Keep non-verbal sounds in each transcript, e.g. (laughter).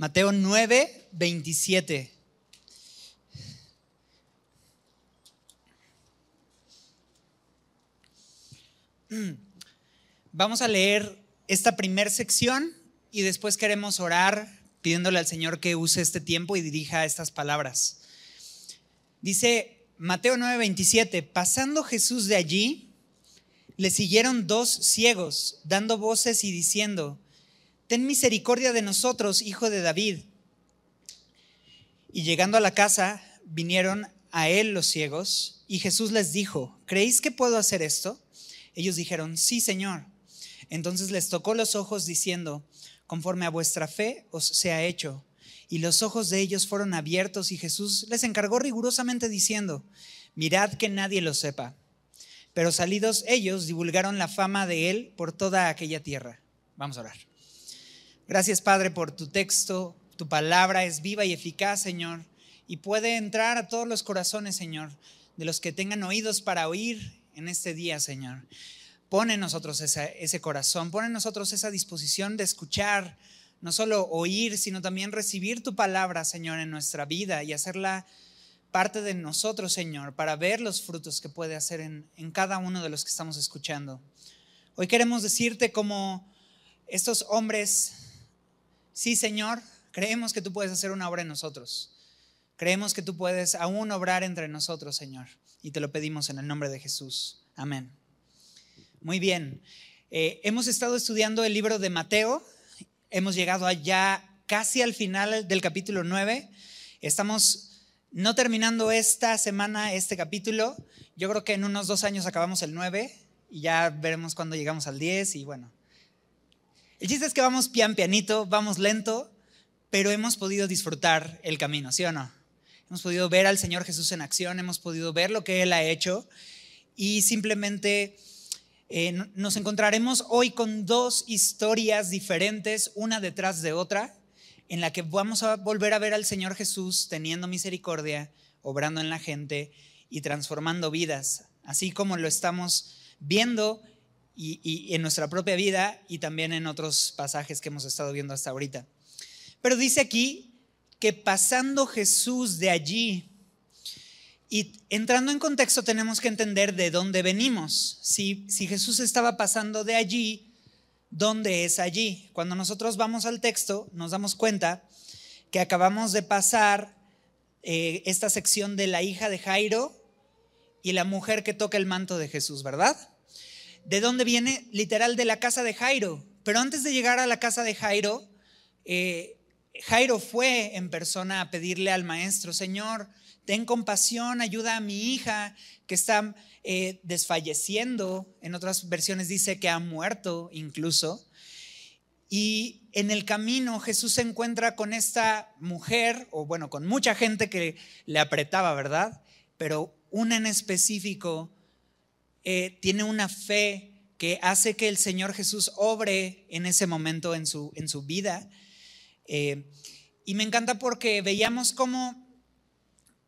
Mateo 9, 27. (clears throat) Vamos a leer esta primer sección y después queremos orar pidiéndole al Señor que use este tiempo y dirija estas palabras. Dice Mateo 9:27, pasando Jesús de allí, le siguieron dos ciegos, dando voces y diciendo, Ten misericordia de nosotros, hijo de David. Y llegando a la casa, vinieron a él los ciegos, y Jesús les dijo, ¿creéis que puedo hacer esto? Ellos dijeron, sí, Señor. Entonces les tocó los ojos diciendo, conforme a vuestra fe os sea hecho. Y los ojos de ellos fueron abiertos y Jesús les encargó rigurosamente diciendo, mirad que nadie lo sepa. Pero salidos ellos divulgaron la fama de él por toda aquella tierra. Vamos a orar. Gracias Padre por tu texto. Tu palabra es viva y eficaz, Señor, y puede entrar a todos los corazones, Señor, de los que tengan oídos para oír en este día, Señor. Pone en nosotros ese corazón, pone en nosotros esa disposición de escuchar, no solo oír, sino también recibir tu palabra, Señor, en nuestra vida y hacerla parte de nosotros, Señor, para ver los frutos que puede hacer en, en cada uno de los que estamos escuchando. Hoy queremos decirte como estos hombres, sí, Señor, creemos que tú puedes hacer una obra en nosotros. Creemos que tú puedes aún obrar entre nosotros, Señor. Y te lo pedimos en el nombre de Jesús. Amén. Muy bien. Eh, hemos estado estudiando el libro de Mateo. Hemos llegado allá casi al final del capítulo 9. Estamos no terminando esta semana este capítulo. Yo creo que en unos dos años acabamos el 9 y ya veremos cuándo llegamos al 10 y bueno. El chiste es que vamos pian pianito, vamos lento, pero hemos podido disfrutar el camino, ¿sí o no? Hemos podido ver al Señor Jesús en acción, hemos podido ver lo que Él ha hecho y simplemente eh, nos encontraremos hoy con dos historias diferentes, una detrás de otra, en la que vamos a volver a ver al Señor Jesús teniendo misericordia, obrando en la gente y transformando vidas, así como lo estamos viendo y, en nuestra propia vida y también en otros pasajes que hemos estado viendo hasta ahorita. Pero dice aquí que pasando Jesús de allí, y entrando en contexto tenemos que entender de dónde venimos. Si, si Jesús estaba pasando de allí, ¿dónde es allí? Cuando nosotros vamos al texto nos damos cuenta que acabamos de pasar eh, esta sección de la hija de Jairo y la mujer que toca el manto de Jesús, ¿verdad? ¿De dónde viene? Literal de la casa de Jairo. Pero antes de llegar a la casa de Jairo, eh, Jairo fue en persona a pedirle al maestro, Señor, ten compasión, ayuda a mi hija que está eh, desfalleciendo. En otras versiones dice que ha muerto incluso. Y en el camino Jesús se encuentra con esta mujer, o bueno, con mucha gente que le apretaba, ¿verdad? Pero una en específico eh, tiene una fe que hace que el Señor Jesús obre en ese momento en su, en su vida. Eh, y me encanta porque veíamos cómo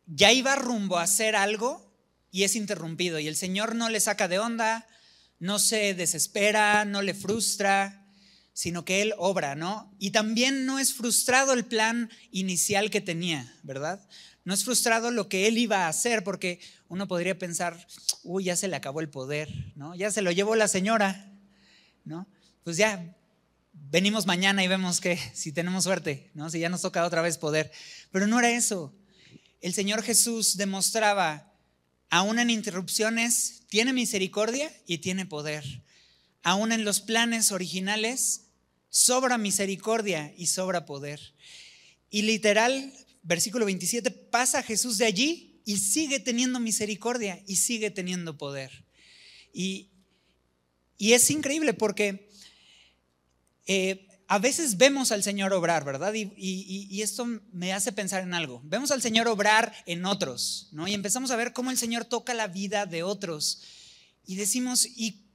ya iba rumbo a hacer algo y es interrumpido y el Señor no le saca de onda, no se desespera, no le frustra, sino que Él obra, ¿no? Y también no es frustrado el plan inicial que tenía, ¿verdad? No es frustrado lo que Él iba a hacer, porque uno podría pensar, uy, ya se le acabó el poder, ¿no? Ya se lo llevó la señora, ¿no? Pues ya venimos mañana y vemos que (laughs) si tenemos suerte, ¿no? Si ya nos toca otra vez poder. Pero no era eso el Señor Jesús demostraba, aún en interrupciones, tiene misericordia y tiene poder. Aún en los planes originales, sobra misericordia y sobra poder. Y literal, versículo 27, pasa Jesús de allí y sigue teniendo misericordia y sigue teniendo poder. Y, es increíble porque eh, a veces vemos al Señor obrar, ¿verdad? Y, esto me hace pensar en algo. Vemos al Señor obrar en otros, ¿no? Y empezamos a ver cómo el Señor toca la vida de otros. Y decimos, ¿y,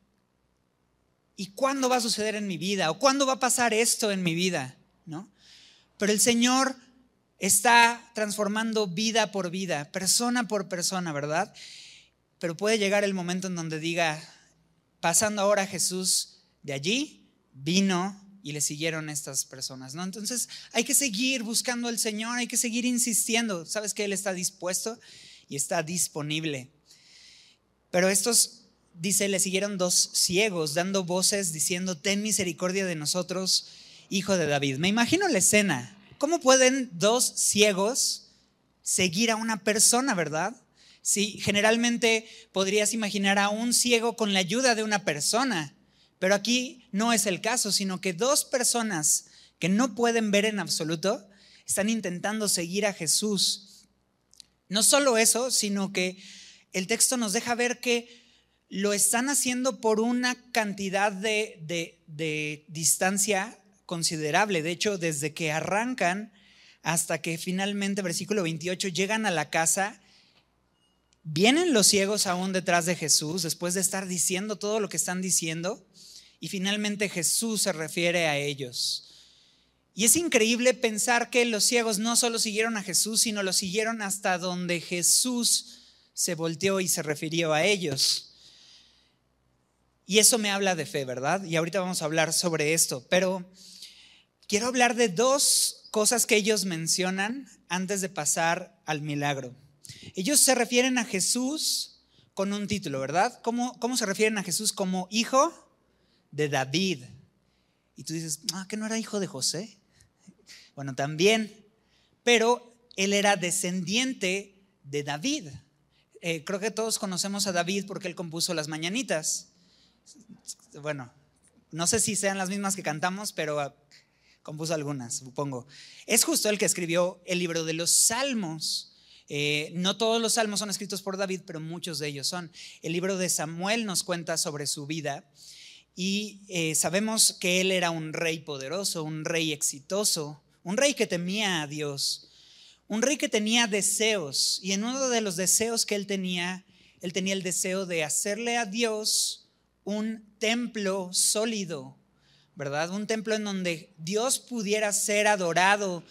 ¿y cuándo va a suceder en mi vida? ¿O cuándo va a pasar esto en mi vida? ¿No? Pero el Señor está transformando vida por vida, persona por persona, ¿verdad? Pero puede llegar el momento en donde diga, pasando ahora Jesús de allí, vino y le siguieron estas personas, ¿no? Entonces hay que seguir buscando al Señor, hay que seguir insistiendo. Sabes que Él está dispuesto y está disponible. Pero estos, dice, le siguieron dos ciegos, dando voces, diciendo, ten misericordia de nosotros, hijo de David. Me imagino la escena. ¿Cómo pueden dos ciegos seguir a una persona, verdad? Si generalmente podrías imaginar a un ciego con la ayuda de una persona pero aquí no es el caso, sino que dos personas que no pueden ver en absoluto están intentando seguir a Jesús. No solo eso, sino que el texto nos deja ver que lo están haciendo por una cantidad de, distancia considerable. De hecho, desde que arrancan hasta que finalmente, versículo 28, llegan a la casa, vienen los ciegos aún detrás de Jesús, después de estar diciendo todo lo que están diciendo, y finalmente Jesús se refiere a ellos. Y es increíble pensar que los ciegos no solo siguieron a Jesús, sino lo siguieron hasta donde Jesús se volteó y se refirió a ellos. Y eso me habla de fe, ¿verdad? Y ahorita vamos a hablar sobre esto, pero quiero hablar de dos cosas que ellos mencionan antes de pasar al milagro. Ellos se refieren a Jesús con un título, ¿verdad? ¿Cómo, cómo se refieren a Jesús como hijo? de David. Y tú dices, ah, que no era hijo de José. Bueno, también, pero él era descendiente de David. Eh, creo que todos conocemos a David porque él compuso las mañanitas. Bueno, no sé si sean las mismas que cantamos, pero compuso algunas, supongo. Es justo el que escribió el libro de los Salmos. Eh, no todos los salmos son escritos por David, pero muchos de ellos son. El libro de Samuel nos cuenta sobre su vida y eh, sabemos que él era un rey poderoso, un rey exitoso, un rey que temía a Dios, un rey que tenía deseos. Y en uno de los deseos que él tenía, él tenía el deseo de hacerle a Dios un templo sólido, ¿verdad? Un templo en donde Dios pudiera ser adorado,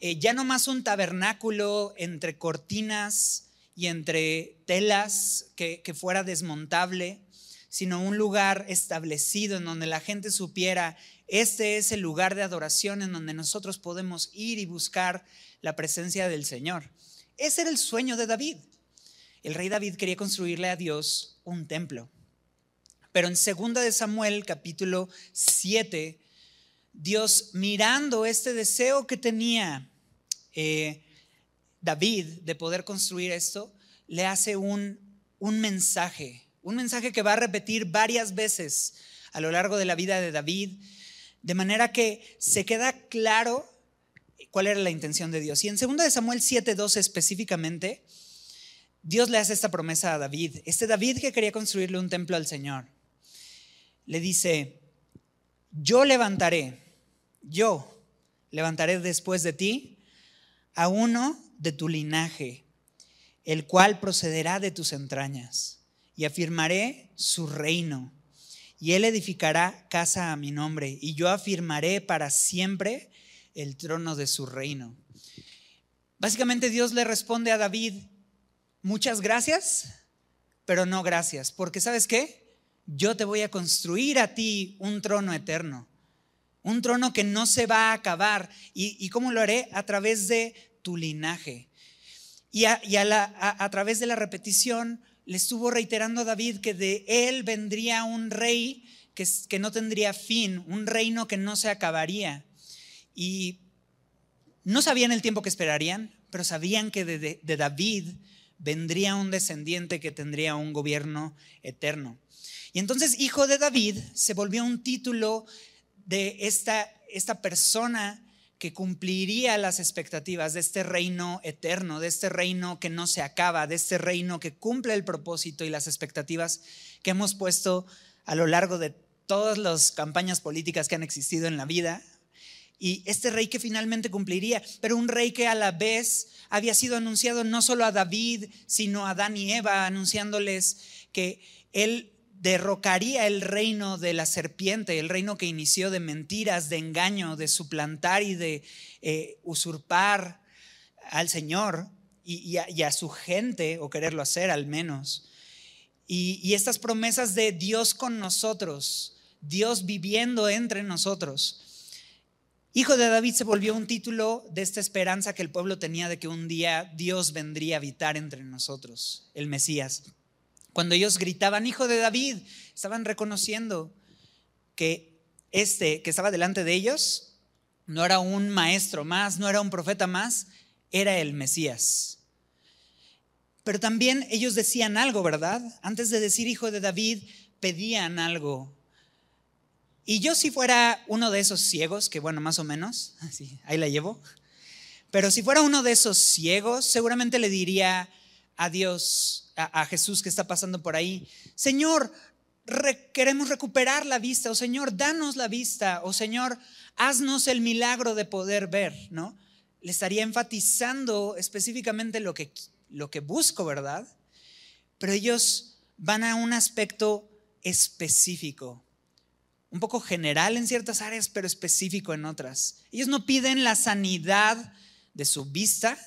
eh, ya no más un tabernáculo entre cortinas y entre telas que fuera desmontable, sino un lugar establecido en donde la gente supiera, este es el lugar de adoración en donde nosotros podemos ir y buscar la presencia del Señor. Ese era el sueño de David. El rey David quería construirle a Dios un templo. Pero en 2 de Samuel capítulo 7, Dios mirando este deseo que tenía eh, David de poder construir esto, le hace un, un mensaje un mensaje que va a repetir varias veces a lo largo de la vida de David, de manera que se queda claro cuál era la intención de Dios. Y en 2 Samuel 7:12 específicamente, Dios le hace esta promesa a David. Este David que quería construirle un templo al Señor, le dice, yo levantaré, yo levantaré después de ti a uno de tu linaje, el cual procederá de tus entrañas y afirmaré su reino. Y él edificará casa a mi nombre, y yo afirmaré para siempre el trono de su reino. Básicamente Dios le responde a David, muchas gracias, pero no gracias, porque sabes qué? Yo te voy a construir a ti un trono eterno, un trono que no se va a acabar. ¿Y, cómo lo haré? A través de tu linaje. Y a, a través de la repetición le estuvo reiterando a David que de él vendría un rey que, que no tendría fin, un reino que no se acabaría. Y no sabían el tiempo que esperarían, pero sabían que de, de David vendría un descendiente que tendría un gobierno eterno. Y entonces hijo de David se volvió un título de esta, esta persona que cumpliría las expectativas de este reino eterno, de este reino que no se acaba, de este reino que cumple el propósito y las expectativas que hemos puesto a lo largo de todas las campañas políticas que han existido en la vida. Y este rey que finalmente cumpliría, pero un rey que a la vez había sido anunciado no solo a David, sino a Adán y Eva, anunciándoles que él derrocaría el reino de la serpiente, el reino que inició de mentiras, de engaño, de suplantar y de eh, usurpar al Señor y, a, su gente, o quererlo hacer al menos. Y, y estas promesas de Dios con nosotros, Dios viviendo entre nosotros, Hijo de David se volvió un título de esta esperanza que el pueblo tenía de que un día Dios vendría a habitar entre nosotros, el Mesías. Cuando ellos gritaban, Hijo de David, estaban reconociendo que este que estaba delante de ellos no era un maestro más, no era un profeta más, era el Mesías. Pero también ellos decían algo, ¿verdad? Antes de decir Hijo de David, pedían algo. Y yo si fuera uno de esos ciegos, que bueno, más o menos, (laughs) así, ahí la llevo, pero si fuera uno de esos ciegos, seguramente le diría a Dios, a, Jesús que está pasando por ahí, Señor, queremos recuperar la vista, o Señor, danos la vista, o Señor, haznos el milagro de poder ver, ¿no? Le estaría enfatizando específicamente lo que, lo que busco, ¿verdad? Pero ellos van a un aspecto específico un poco general en ciertas áreas, pero específico en otras. Ellos no piden la sanidad de su vista,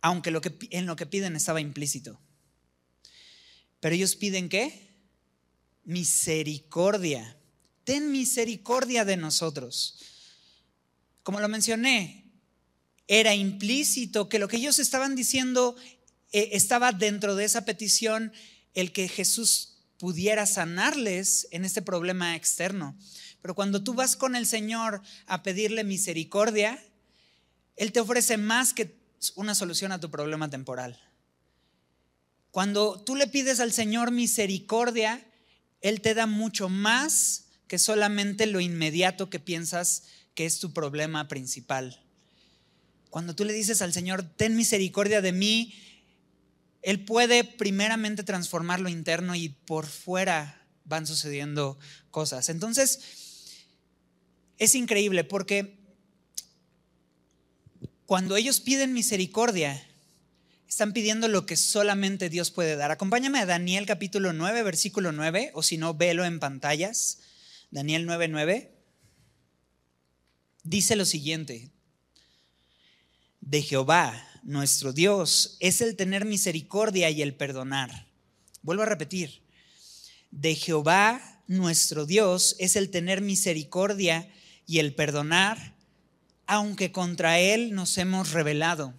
aunque en lo que piden estaba implícito. Pero ellos piden qué? Misericordia. Ten misericordia de nosotros. Como lo mencioné, era implícito que lo que ellos estaban diciendo eh, estaba dentro de esa petición el que Jesús pudiera sanarles en este problema externo. Pero cuando tú vas con el Señor a pedirle misericordia, Él te ofrece más que una solución a tu problema temporal. Cuando tú le pides al Señor misericordia, Él te da mucho más que solamente lo inmediato que piensas que es tu problema principal. Cuando tú le dices al Señor, ten misericordia de mí, él puede primeramente transformar lo interno y por fuera van sucediendo cosas. Entonces, es increíble porque cuando ellos piden misericordia, están pidiendo lo que solamente Dios puede dar. Acompáñame a Daniel capítulo 9, versículo 9, o si no, velo en pantallas. Daniel 9, 9. Dice lo siguiente, de Jehová nuestro Dios es el tener misericordia y el perdonar. Vuelvo a repetir, de Jehová nuestro Dios es el tener misericordia y el perdonar, aunque contra Él nos hemos rebelado.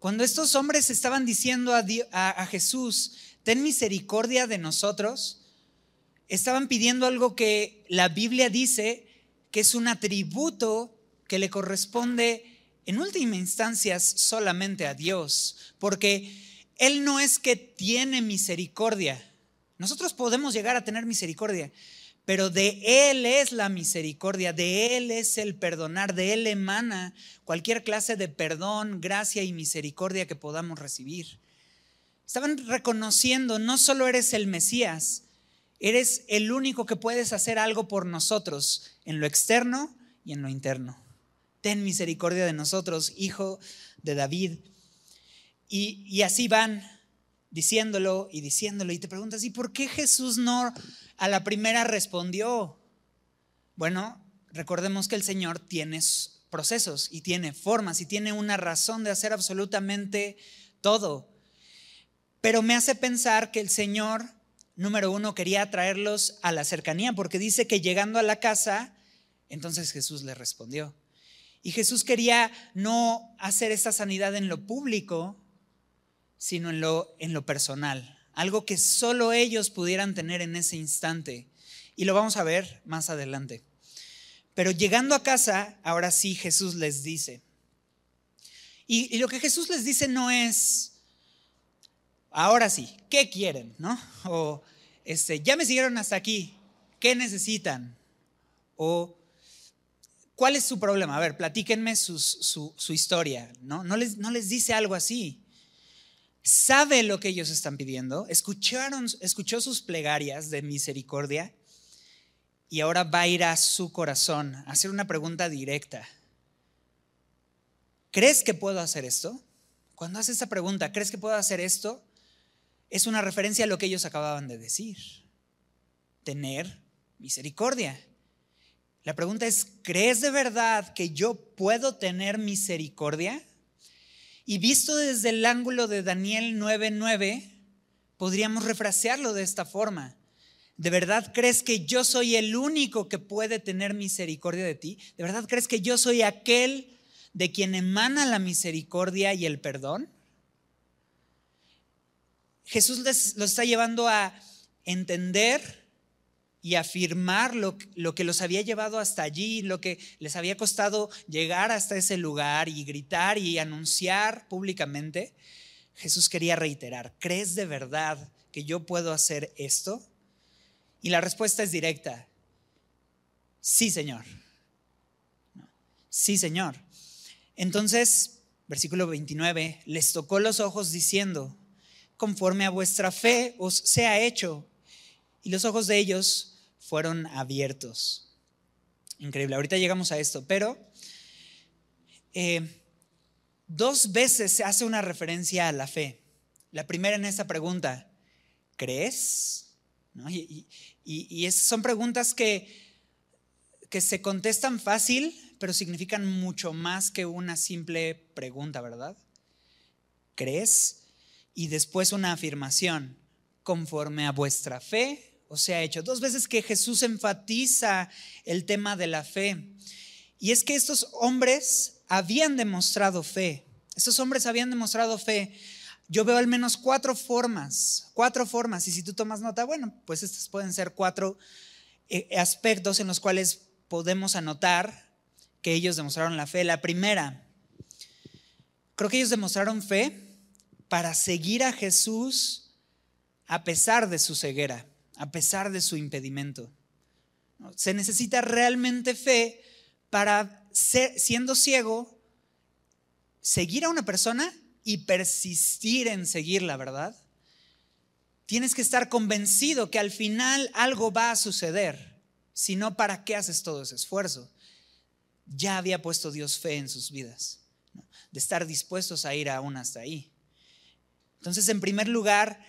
Cuando estos hombres estaban diciendo a, Jesús, ten misericordia de nosotros, estaban pidiendo algo que la Biblia dice que es un atributo que le corresponde en última instancia solamente a Dios, porque Él no es que tiene misericordia. Nosotros podemos llegar a tener misericordia, pero de Él es la misericordia, de Él es el perdonar, de Él emana cualquier clase de perdón, gracia y misericordia que podamos recibir. Estaban reconociendo, no solo eres el Mesías, eres el único que puedes hacer algo por nosotros en lo externo y en lo interno ten misericordia de nosotros, hijo de David. Y, así van diciéndolo y diciéndolo. Y te preguntas, ¿y por qué Jesús no a la primera respondió? Bueno, recordemos que el Señor tiene procesos y tiene formas y tiene una razón de hacer absolutamente todo. Pero me hace pensar que el Señor, número uno, quería traerlos a la cercanía, porque dice que llegando a la casa, entonces Jesús le respondió. Y Jesús quería no hacer esta sanidad en lo público, sino en lo, en lo personal, algo que solo ellos pudieran tener en ese instante. Y lo vamos a ver más adelante. Pero llegando a casa, ahora sí Jesús les dice. Y, lo que Jesús les dice no es, ahora sí, ¿qué quieren? ¿No? (laughs) O este, ya me siguieron hasta aquí, ¿qué necesitan? O ¿Cuál es su problema? A ver, platíquenme su, historia. ¿no? No, les, no les dice algo así. Sabe lo que ellos están pidiendo, escucharon, escuchó sus plegarias de misericordia y ahora va a ir a su corazón a hacer una pregunta directa. ¿Crees que puedo hacer esto? Cuando hace esa pregunta, ¿crees que puedo hacer esto? Es una referencia a lo que ellos acababan de decir. Tener misericordia. La pregunta es, ¿crees de verdad que yo puedo tener misericordia? Y visto desde el ángulo de Daniel 9:9, podríamos refrasearlo de esta forma. ¿De verdad crees que yo soy el único que puede tener misericordia de ti? ¿De verdad crees que yo soy aquel de quien emana la misericordia y el perdón? Jesús les, los está llevando a entender y afirmar lo, lo, que los había llevado hasta allí, lo que les había costado llegar hasta ese lugar y gritar y anunciar públicamente, Jesús quería reiterar, ¿crees de verdad que yo puedo hacer esto? Y la respuesta es directa, sí Señor, sí Señor. Entonces, versículo 29, les tocó los ojos diciendo, conforme a vuestra fe os sea hecho y los ojos de ellos fueron abiertos. Increíble, ahorita llegamos a esto, pero eh, dos veces se hace una referencia a la fe. La primera en esta pregunta, ¿crees? Y, y, son preguntas que, que se contestan fácil, pero significan mucho más que una simple pregunta, ¿verdad? ¿Crees? Y después una afirmación, conforme a vuestra fe o sea hecho. Dos veces que Jesús enfatiza el tema de la fe. Y es que estos hombres habían demostrado fe. Estos hombres habían demostrado fe. Yo veo al menos cuatro formas, cuatro formas. Y si tú tomas nota, bueno, pues estas pueden ser cuatro eh, aspectos en los cuales podemos anotar que ellos demostraron la fe. La primera, creo que ellos demostraron fe para seguir a Jesús a pesar de su ceguera a pesar de su impedimento. Se necesita realmente fe para, siendo ciego, seguir a una persona y persistir en seguirla, ¿verdad? Tienes que estar convencido que al final algo va a suceder. Si no, ¿para qué haces todo ese esfuerzo? Ya había puesto Dios fe en sus vidas, de estar dispuestos a ir aún hasta ahí. Entonces, en primer lugar,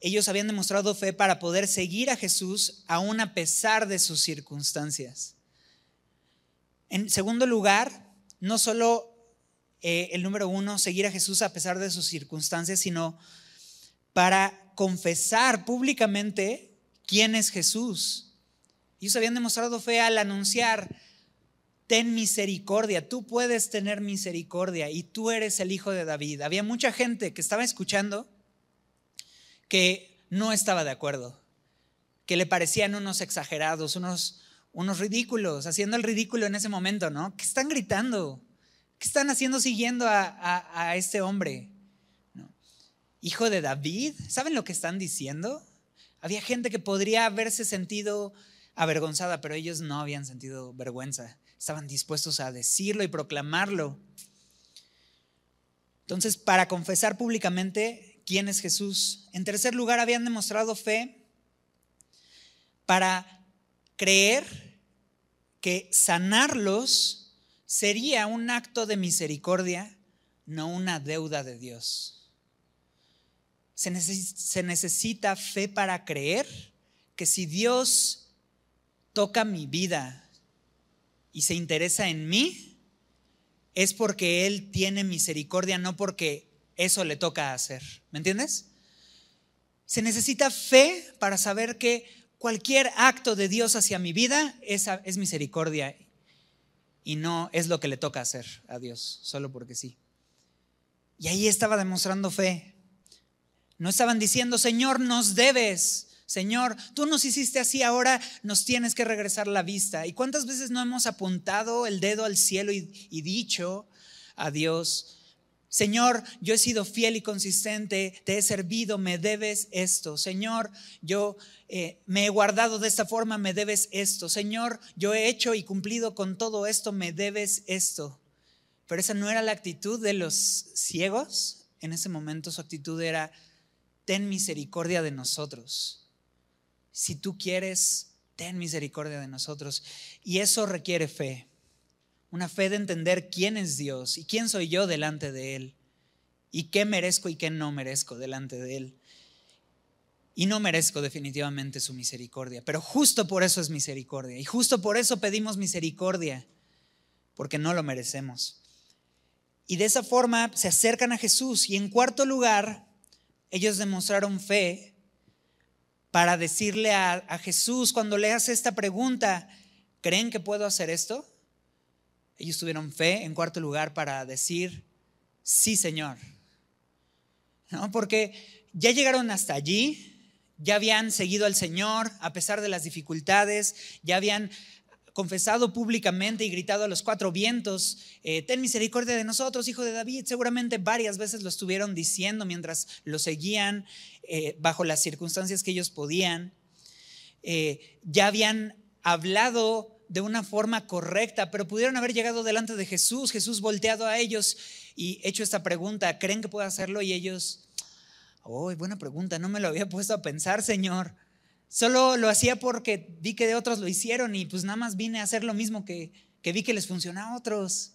ellos habían demostrado fe para poder seguir a Jesús aún a pesar de sus circunstancias. En segundo lugar, no solo eh, el número uno, seguir a Jesús a pesar de sus circunstancias, sino para confesar públicamente quién es Jesús. Ellos habían demostrado fe al anunciar, ten misericordia, tú puedes tener misericordia y tú eres el hijo de David. Había mucha gente que estaba escuchando que no estaba de acuerdo, que le parecían unos exagerados, unos, unos ridículos, haciendo el ridículo en ese momento, ¿no? ¿Qué están gritando? ¿Qué están haciendo siguiendo a, este hombre? Hijo de David, ¿saben lo que están diciendo? Había gente que podría haberse sentido avergonzada, pero ellos no habían sentido vergüenza. Estaban dispuestos a decirlo y proclamarlo. Entonces, para confesar públicamente quién es Jesús. En tercer lugar, habían demostrado fe para creer que sanarlos sería un acto de misericordia, no una deuda de Dios. Se, necesita fe para creer que si Dios toca mi vida y se interesa en mí, es porque Él tiene misericordia, no porque eso le toca hacer. ¿Me entiendes? Se necesita fe para saber que cualquier acto de Dios hacia mi vida es, es misericordia y no es lo que le toca hacer a Dios, solo porque sí. Y ahí estaba demostrando fe. No estaban diciendo, Señor, nos debes. Señor, tú nos hiciste así, ahora nos tienes que regresar la vista. ¿Y cuántas veces no hemos apuntado el dedo al cielo y, y dicho a Dios, Señor, yo he sido fiel y consistente, te he servido, me debes esto. Señor, yo eh, me he guardado de esta forma, me debes esto. Señor, yo he hecho y cumplido con todo esto, me debes esto. Pero esa no era la actitud de los ciegos. En ese momento su actitud era, ten misericordia de nosotros. Si tú quieres, ten misericordia de nosotros. Y eso requiere fe una fe de entender quién es Dios y quién soy yo delante de Él y qué merezco y qué no merezco delante de Él. Y no merezco definitivamente su misericordia, pero justo por eso es misericordia y justo por eso pedimos misericordia, porque no lo merecemos. Y de esa forma se acercan a Jesús y en cuarto lugar, ellos demostraron fe para decirle a, Jesús cuando le hace esta pregunta, ¿creen que puedo hacer esto? Ellos tuvieron fe en cuarto lugar para decir, sí, Señor. ¿No? Porque ya llegaron hasta allí, ya habían seguido al Señor a pesar de las dificultades, ya habían confesado públicamente y gritado a los cuatro vientos, eh, ten misericordia de nosotros, hijo de David. Seguramente varias veces lo estuvieron diciendo mientras lo seguían eh, bajo las circunstancias que ellos podían. Eh, ya habían hablado de una forma correcta, pero pudieron haber llegado delante de Jesús, Jesús volteado a ellos y hecho esta pregunta, ¿creen que puedo hacerlo? Y ellos, oh, buena pregunta, no me lo había puesto a pensar, Señor. Solo lo hacía porque vi que de otros lo hicieron y pues nada más vine a hacer lo mismo que, que vi que les funciona a otros.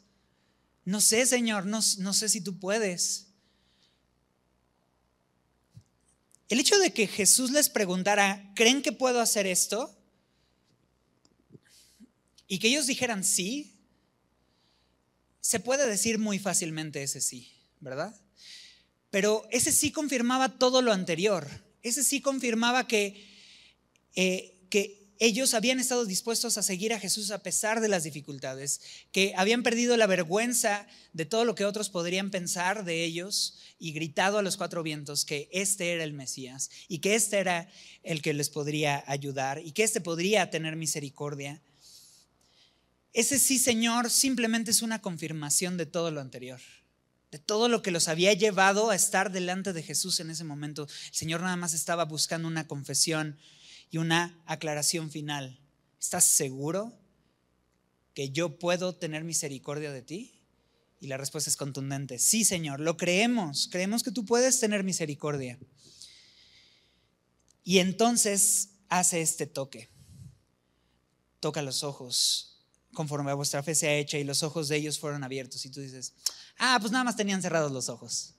No sé, Señor, no, no sé si tú puedes. El hecho de que Jesús les preguntara, ¿creen que puedo hacer esto? Y que ellos dijeran sí, se puede decir muy fácilmente ese sí, ¿verdad? Pero ese sí confirmaba todo lo anterior. Ese sí confirmaba que eh, que ellos habían estado dispuestos a seguir a Jesús a pesar de las dificultades, que habían perdido la vergüenza de todo lo que otros podrían pensar de ellos y gritado a los cuatro vientos que este era el Mesías y que este era el que les podría ayudar y que este podría tener misericordia. Ese sí, Señor, simplemente es una confirmación de todo lo anterior, de todo lo que los había llevado a estar delante de Jesús en ese momento. El Señor nada más estaba buscando una confesión y una aclaración final. ¿Estás seguro que yo puedo tener misericordia de ti? Y la respuesta es contundente. Sí, Señor, lo creemos. Creemos que tú puedes tener misericordia. Y entonces hace este toque. Toca los ojos conforme a vuestra fe sea hecha y los ojos de ellos fueron abiertos. Y tú dices, ah, pues nada más tenían cerrados los ojos.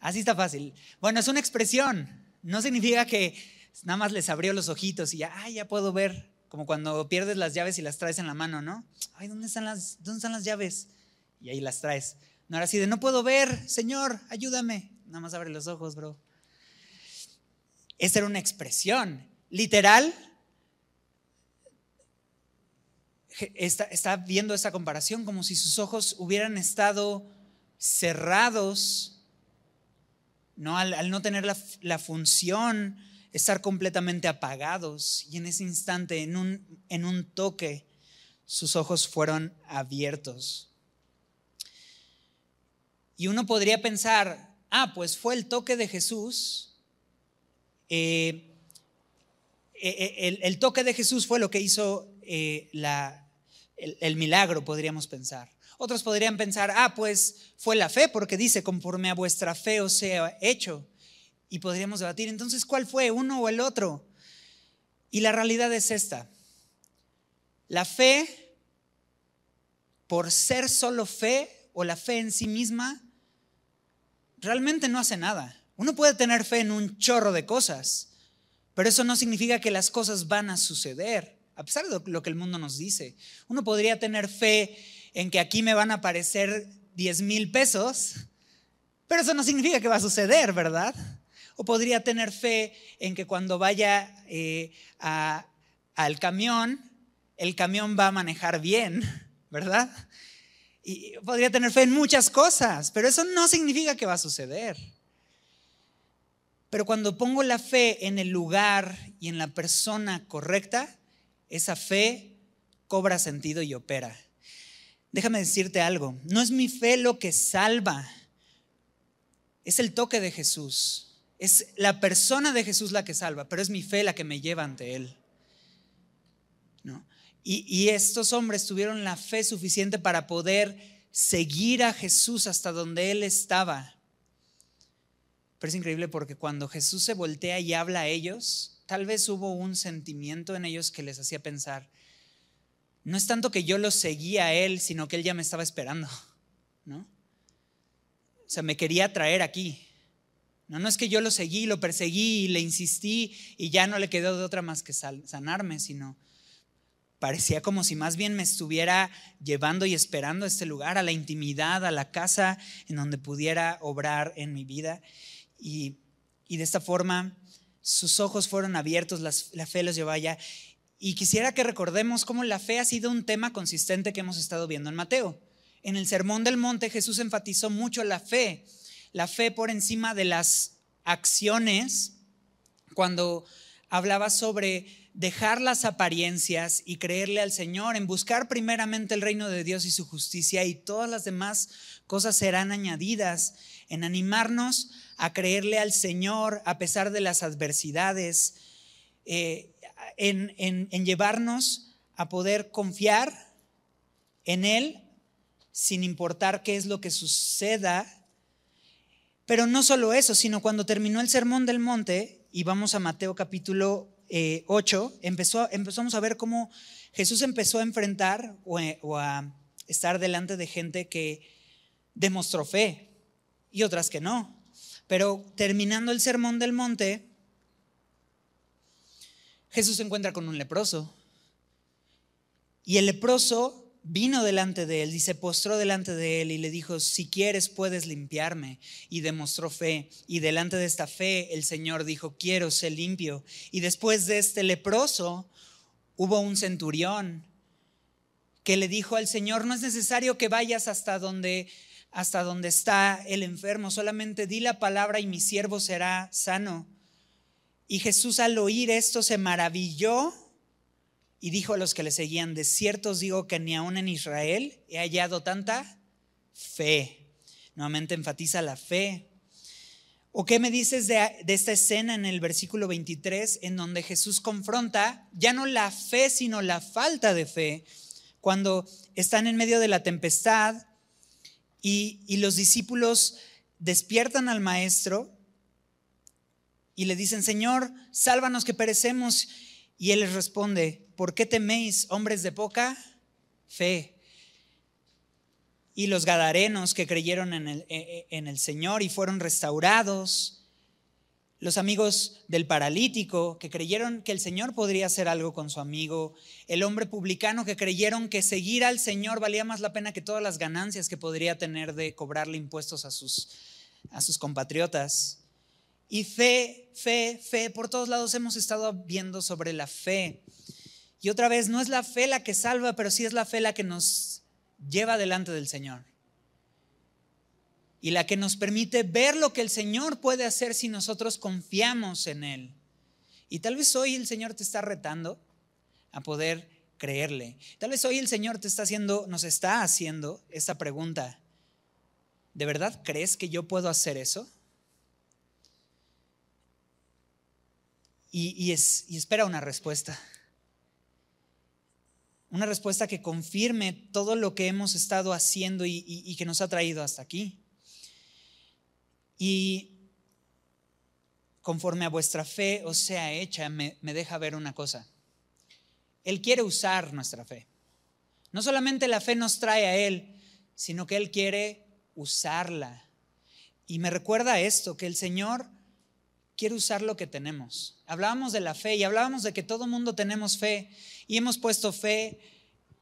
Así está fácil. Bueno, es una expresión. No significa que nada más les abrió los ojitos y ya, ya puedo ver, como cuando pierdes las llaves y las traes en la mano, ¿no? Ay, ¿dónde están las, dónde están las llaves? Y ahí las traes. No era así de, no puedo ver, Señor, ayúdame. Nada más abre los ojos, bro. Esa era una expresión literal. Está, viendo esa comparación como si sus ojos hubieran estado cerrados, ¿no? Al, no tener la, función estar completamente apagados y en ese instante, en un, en un toque, sus ojos fueron abiertos. Y uno podría pensar, ah, pues fue el toque de Jesús. Eh, eh, eh, el, toque de Jesús fue lo que hizo la, el, milagro, podríamos pensar. Otros podrían pensar, ah, pues fue la fe, porque dice, conforme a vuestra fe os sea hecho y podríamos debatir, entonces, ¿cuál fue uno o el otro? Y la realidad es esta. La fe, por ser solo fe o la fe en sí misma, realmente no hace nada. Uno puede tener fe en un chorro de cosas, pero eso no significa que las cosas van a suceder, a pesar de lo que el mundo nos dice. Uno podría tener fe en que aquí me van a aparecer 10 mil pesos, pero eso no significa que va a suceder, ¿verdad? O podría tener fe en que cuando vaya eh, al camión, el camión va a manejar bien, ¿verdad? Y podría tener fe en muchas cosas, pero eso no significa que va a suceder. Pero cuando pongo la fe en el lugar y en la persona correcta, esa fe cobra sentido y opera. Déjame decirte algo, no es mi fe lo que salva, es el toque de Jesús. Es la persona de Jesús la que salva, pero es mi fe la que me lleva ante Él. Y, y estos hombres tuvieron la fe suficiente para poder seguir a Jesús hasta donde Él estaba. Pero es increíble porque cuando Jesús se voltea y habla a ellos, tal vez hubo un sentimiento en ellos que les hacía pensar, no es tanto que yo lo seguía a Él, sino que Él ya me estaba esperando, ¿no? O sea, me quería traer aquí. No, no es que yo lo seguí, lo perseguí le insistí y ya no le quedó de otra más que sanarme, sino parecía como si más bien me estuviera llevando y esperando a este lugar, a la intimidad, a la casa en donde pudiera obrar en mi vida. Y, y de esta forma sus ojos fueron abiertos, la fe los llevó allá. Y quisiera que recordemos cómo la fe ha sido un tema consistente que hemos estado viendo en Mateo. En el Sermón del Monte Jesús enfatizó mucho la fe, la fe por encima de las acciones, cuando hablaba sobre dejar las apariencias y creerle al Señor, en buscar primeramente el reino de Dios y su justicia y todas las demás cosas serán añadidas, en animarnos a creerle al Señor a pesar de las adversidades, eh, en, en llevarnos a poder confiar en Él sin importar qué es lo que suceda. Pero no solo eso, sino cuando terminó el Sermón del Monte, y vamos a Mateo capítulo 8, eh, empezó, empezamos a ver cómo Jesús empezó a enfrentar o, o a estar delante de gente que demostró fe y otras que no. Pero terminando el Sermón del Monte, Jesús se encuentra con un leproso. Y el leproso vino delante de él y se postró delante de él y le dijo, si quieres puedes limpiarme. Y demostró fe. Y delante de esta fe el Señor dijo, quiero ser limpio. Y después de este leproso hubo un centurión que le dijo al Señor, no es necesario que vayas hasta donde hasta donde está el enfermo, solamente di la palabra y mi siervo será sano. Y Jesús al oír esto se maravilló y dijo a los que le seguían, de cierto os digo que ni aún en Israel he hallado tanta fe. Nuevamente enfatiza la fe. ¿O qué me dices de, de, esta escena en el versículo 23 en donde Jesús confronta ya no la fe, sino la falta de fe? Cuando están en medio de la tempestad y, los discípulos despiertan al maestro y le dicen, Señor, sálvanos que perecemos. Y él les responde, ¿por qué teméis, hombres de poca fe? Y los gadarenos que creyeron en el, e, e, en el Señor y fueron restaurados, los amigos del paralítico que creyeron que el Señor podría hacer algo con su amigo, el hombre publicano que creyeron que seguir al Señor valía más la pena que todas las ganancias que podría tener de cobrarle impuestos a sus, a sus compatriotas. Y fe, fe, fe, por todos lados hemos estado viendo sobre la fe. Y otra vez, no es la fe la que salva, pero sí es la fe la que nos lleva delante del Señor. Y la que nos permite ver lo que el Señor puede hacer si nosotros confiamos en Él. Y tal vez hoy el Señor te está retando a poder creerle. Tal vez hoy el Señor te está haciendo, nos está haciendo esta pregunta. ¿De verdad crees que yo puedo hacer eso? Y, es, y espera una respuesta una respuesta que confirme todo lo que hemos estado haciendo y, que nos ha traído hasta aquí. Y conforme a vuestra fe os sea hecha, me, me deja ver una cosa. Él quiere usar nuestra fe. No solamente la fe nos trae a Él, sino que Él quiere usarla. Y me recuerda esto, que el Señor quiere usar lo que tenemos. Hablábamos de la fe y hablábamos de que todo mundo tenemos fe y hemos puesto fe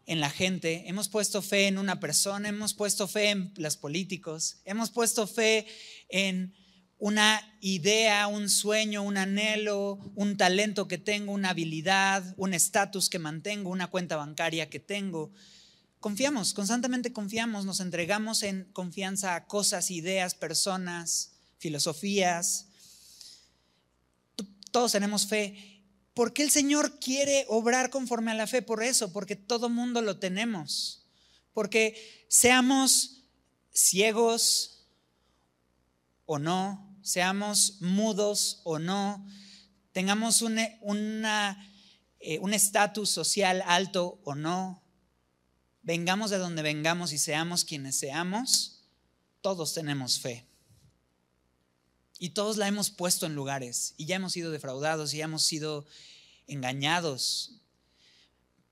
en la gente, hemos puesto fe en una persona, hemos puesto fe en los políticos, hemos puesto fe en una idea, un sueño, un anhelo, un talento que tengo, una habilidad, un estatus que mantengo, una cuenta bancaria que tengo. Confiamos, constantemente confiamos, nos entregamos en confianza a cosas, ideas, personas, filosofías, todos tenemos fe. ¿Por qué el Señor quiere obrar conforme a la fe? Por eso, porque todo mundo lo tenemos. Porque seamos ciegos o no, seamos mudos o no, tengamos un eh, estatus social alto o no, vengamos de donde vengamos y seamos quienes seamos, todos tenemos fe. Y todos la hemos puesto en lugares y ya hemos sido defraudados y ya hemos sido engañados.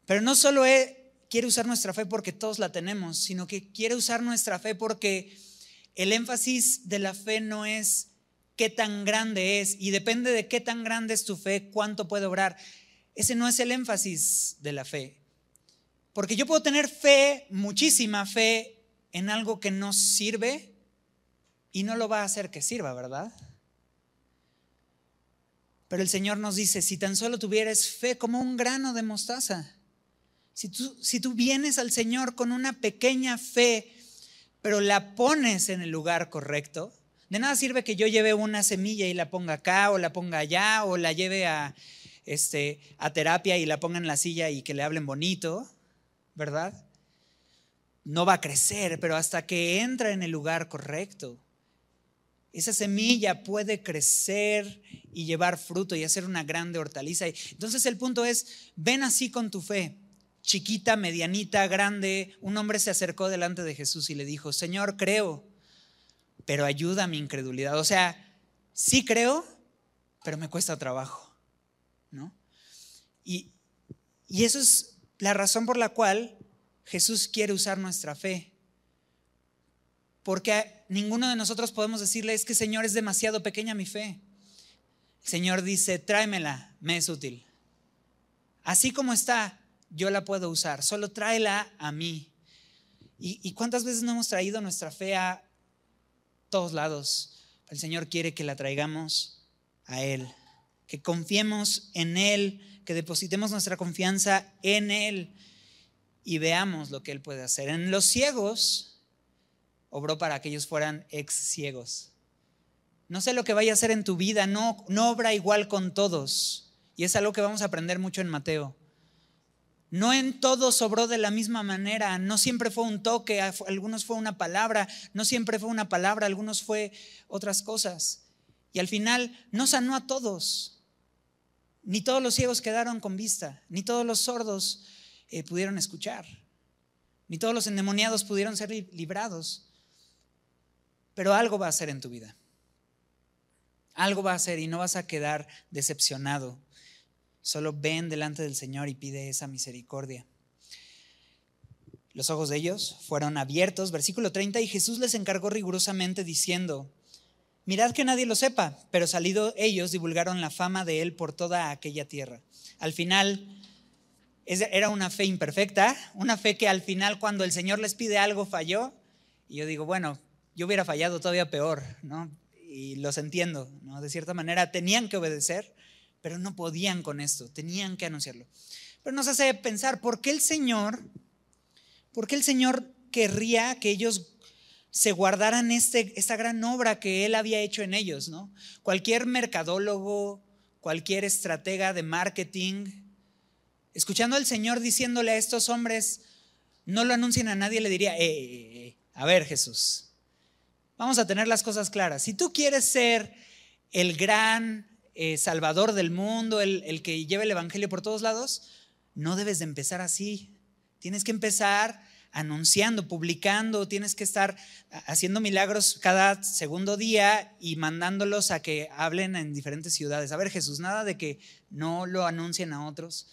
Pero no solo quiere usar nuestra fe porque todos la tenemos, sino que quiere usar nuestra fe porque el énfasis de la fe no es qué tan grande es y depende de qué tan grande es tu fe, cuánto puede obrar. Ese no es el énfasis de la fe. Porque yo puedo tener fe, muchísima fe, en algo que no sirve y no lo va a hacer que sirva, ¿verdad? Pero el Señor nos dice, si tan solo tuvieras fe como un grano de mostaza, si tú, si tú vienes al Señor con una pequeña fe, pero la pones en el lugar correcto, de nada sirve que yo lleve una semilla y la ponga acá o la ponga allá o la lleve a, este, a terapia y la ponga en la silla y que le hablen bonito, ¿verdad? No va a crecer, pero hasta que entra en el lugar correcto, esa semilla puede crecer y llevar fruto y hacer una grande hortaliza. Entonces el punto es, ven así con tu fe, chiquita, medianita, grande. Un hombre se acercó delante de Jesús y le dijo, Señor, creo, pero ayuda a mi incredulidad. O sea, sí creo, pero me cuesta trabajo. ¿no? Y, y eso es la razón por la cual Jesús quiere usar nuestra fe. Porque ninguno de nosotros podemos decirle, es que Señor es demasiado pequeña mi fe. El Señor dice, tráemela, me es útil. Así como está, yo la puedo usar, solo tráela a mí. ¿Y, y cuántas veces no hemos traído nuestra fe a todos lados? El Señor quiere que la traigamos a Él que confiemos en Él, que depositemos nuestra confianza en Él y veamos lo que Él puede hacer. En los ciegos, obró para que ellos fueran ex ciegos. No sé lo que vaya a hacer en tu vida, no, no obra igual con todos. Y es algo que vamos a aprender mucho en Mateo. No en todos obró de la misma manera, no siempre fue un toque, algunos fue una palabra, no siempre fue una palabra, algunos fue otras cosas. Y al final no sanó a todos. Ni todos los ciegos quedaron con vista, ni todos los sordos eh, pudieron escuchar, ni todos los endemoniados pudieron ser librados. Pero algo va a ser en tu vida. Algo va a ser y no vas a quedar decepcionado. Solo ven delante del Señor y pide esa misericordia. Los ojos de ellos fueron abiertos, versículo 30, y Jesús les encargó rigurosamente diciendo, Mirad que nadie lo sepa, pero salido ellos divulgaron la fama de él por toda aquella tierra. Al final era una fe imperfecta, una fe que al final cuando el Señor les pide algo falló. Y yo digo, bueno, yo hubiera fallado todavía peor, ¿no? Y los entiendo, ¿no? De cierta manera tenían que obedecer, pero no podían con esto, tenían que anunciarlo. Pero nos hace pensar, ¿por qué el Señor, por qué el Señor querría que ellos se guardaran este, esta gran obra que él había hecho en ellos, ¿no? Cualquier mercadólogo, cualquier estratega de marketing, escuchando al Señor diciéndole a estos hombres, no lo anuncien a nadie, le diría, eh, eh, eh, a ver Jesús, vamos a tener las cosas claras. Si tú quieres ser el gran salvador del mundo, el, el que lleve el Evangelio por todos lados, no debes de empezar así. Tienes que empezar anunciando, publicando, tienes que estar haciendo milagros cada segundo día y mandándolos a que hablen en diferentes ciudades. A ver, Jesús, nada de que no lo anuncien a otros.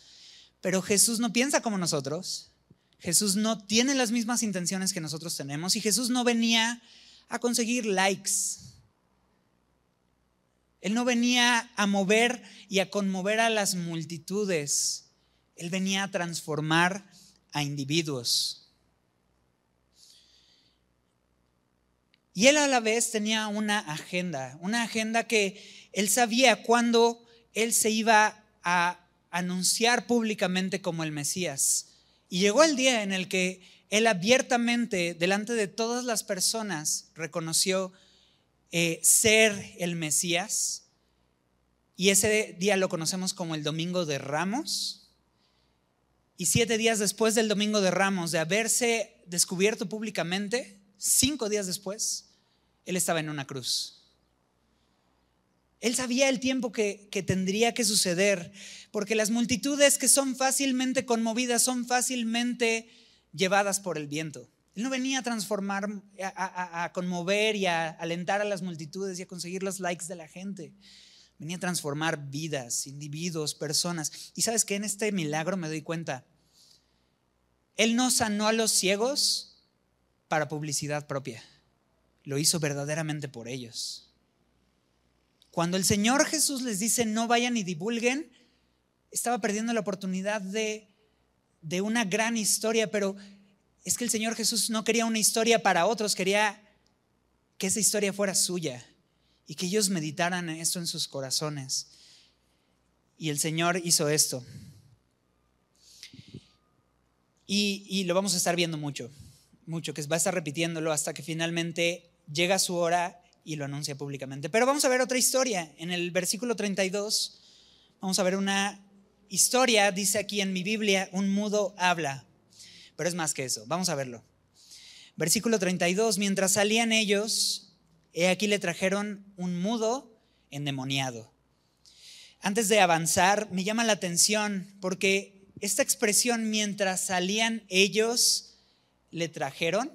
Pero Jesús no piensa como nosotros. Jesús no tiene las mismas intenciones que nosotros tenemos y Jesús no venía a conseguir likes. Él no venía a mover y a conmover a las multitudes. Él venía a transformar a individuos. Y él a la vez tenía una agenda, una agenda que él sabía cuándo él se iba a anunciar públicamente como el Mesías. Y llegó el día en el que él abiertamente, delante de todas las personas, reconoció eh, ser el Mesías. Y ese día lo conocemos como el Domingo de Ramos. Y siete días después del Domingo de Ramos, de haberse descubierto públicamente, cinco días después, él estaba en una cruz. Él sabía el tiempo que, que, tendría que suceder, porque las multitudes que son fácilmente conmovidas son fácilmente llevadas por el viento. Él no venía a transformar, a, conmover y a alentar a las multitudes y a conseguir los likes de la gente. Venía a transformar vidas, individuos, personas. Y sabes que en este milagro me doy cuenta, Él no sanó a los ciegos para publicidad propia. Lo hizo verdaderamente por ellos. Cuando el Señor Jesús les dice no vayan y divulguen, estaba perdiendo la oportunidad de, de una gran historia, pero es que el Señor Jesús no quería una historia para otros, quería que esa historia fuera suya y que ellos meditaran esto en sus corazones. Y el Señor hizo esto. Y, y, lo vamos a estar viendo mucho, mucho, que va a estar repitiéndolo hasta que finalmente llega su hora y lo anuncia públicamente. Pero vamos a ver otra historia. En el versículo 32 vamos a ver una historia, dice aquí en mi Biblia, un mudo habla. Pero es más que eso, vamos a verlo. Versículo 32, mientras salían ellos, he aquí le trajeron un mudo endemoniado. Antes de avanzar, me llama la atención porque esta expresión, mientras salían ellos, le trajeron,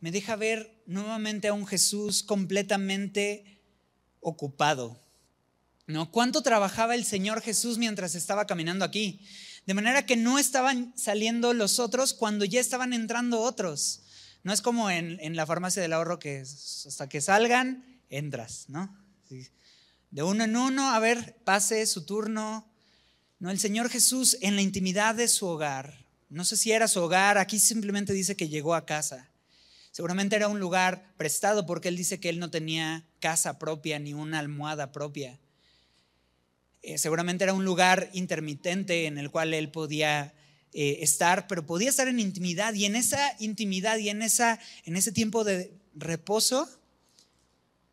me deja ver nuevamente a un Jesús completamente ocupado. ¿No? ¿Cuánto trabajaba el Señor Jesús mientras estaba caminando aquí? De manera que no estaban saliendo los otros cuando ya estaban entrando otros. No es como en, la farmacia del ahorro que hasta que salgan, entras, ¿no? De uno en uno, a ver, pase su turno. No, el Señor Jesús en la intimidad de su hogar, no sé si era su hogar, aquí simplemente dice que llegó a casa. Seguramente era un lugar prestado porque él dice que él no tenía casa propia ni una almohada propia. Eh, seguramente era un lugar intermitente en el cual él podía eh, estar, pero podía estar en intimidad y en esa intimidad y en, esa, en ese tiempo de reposo,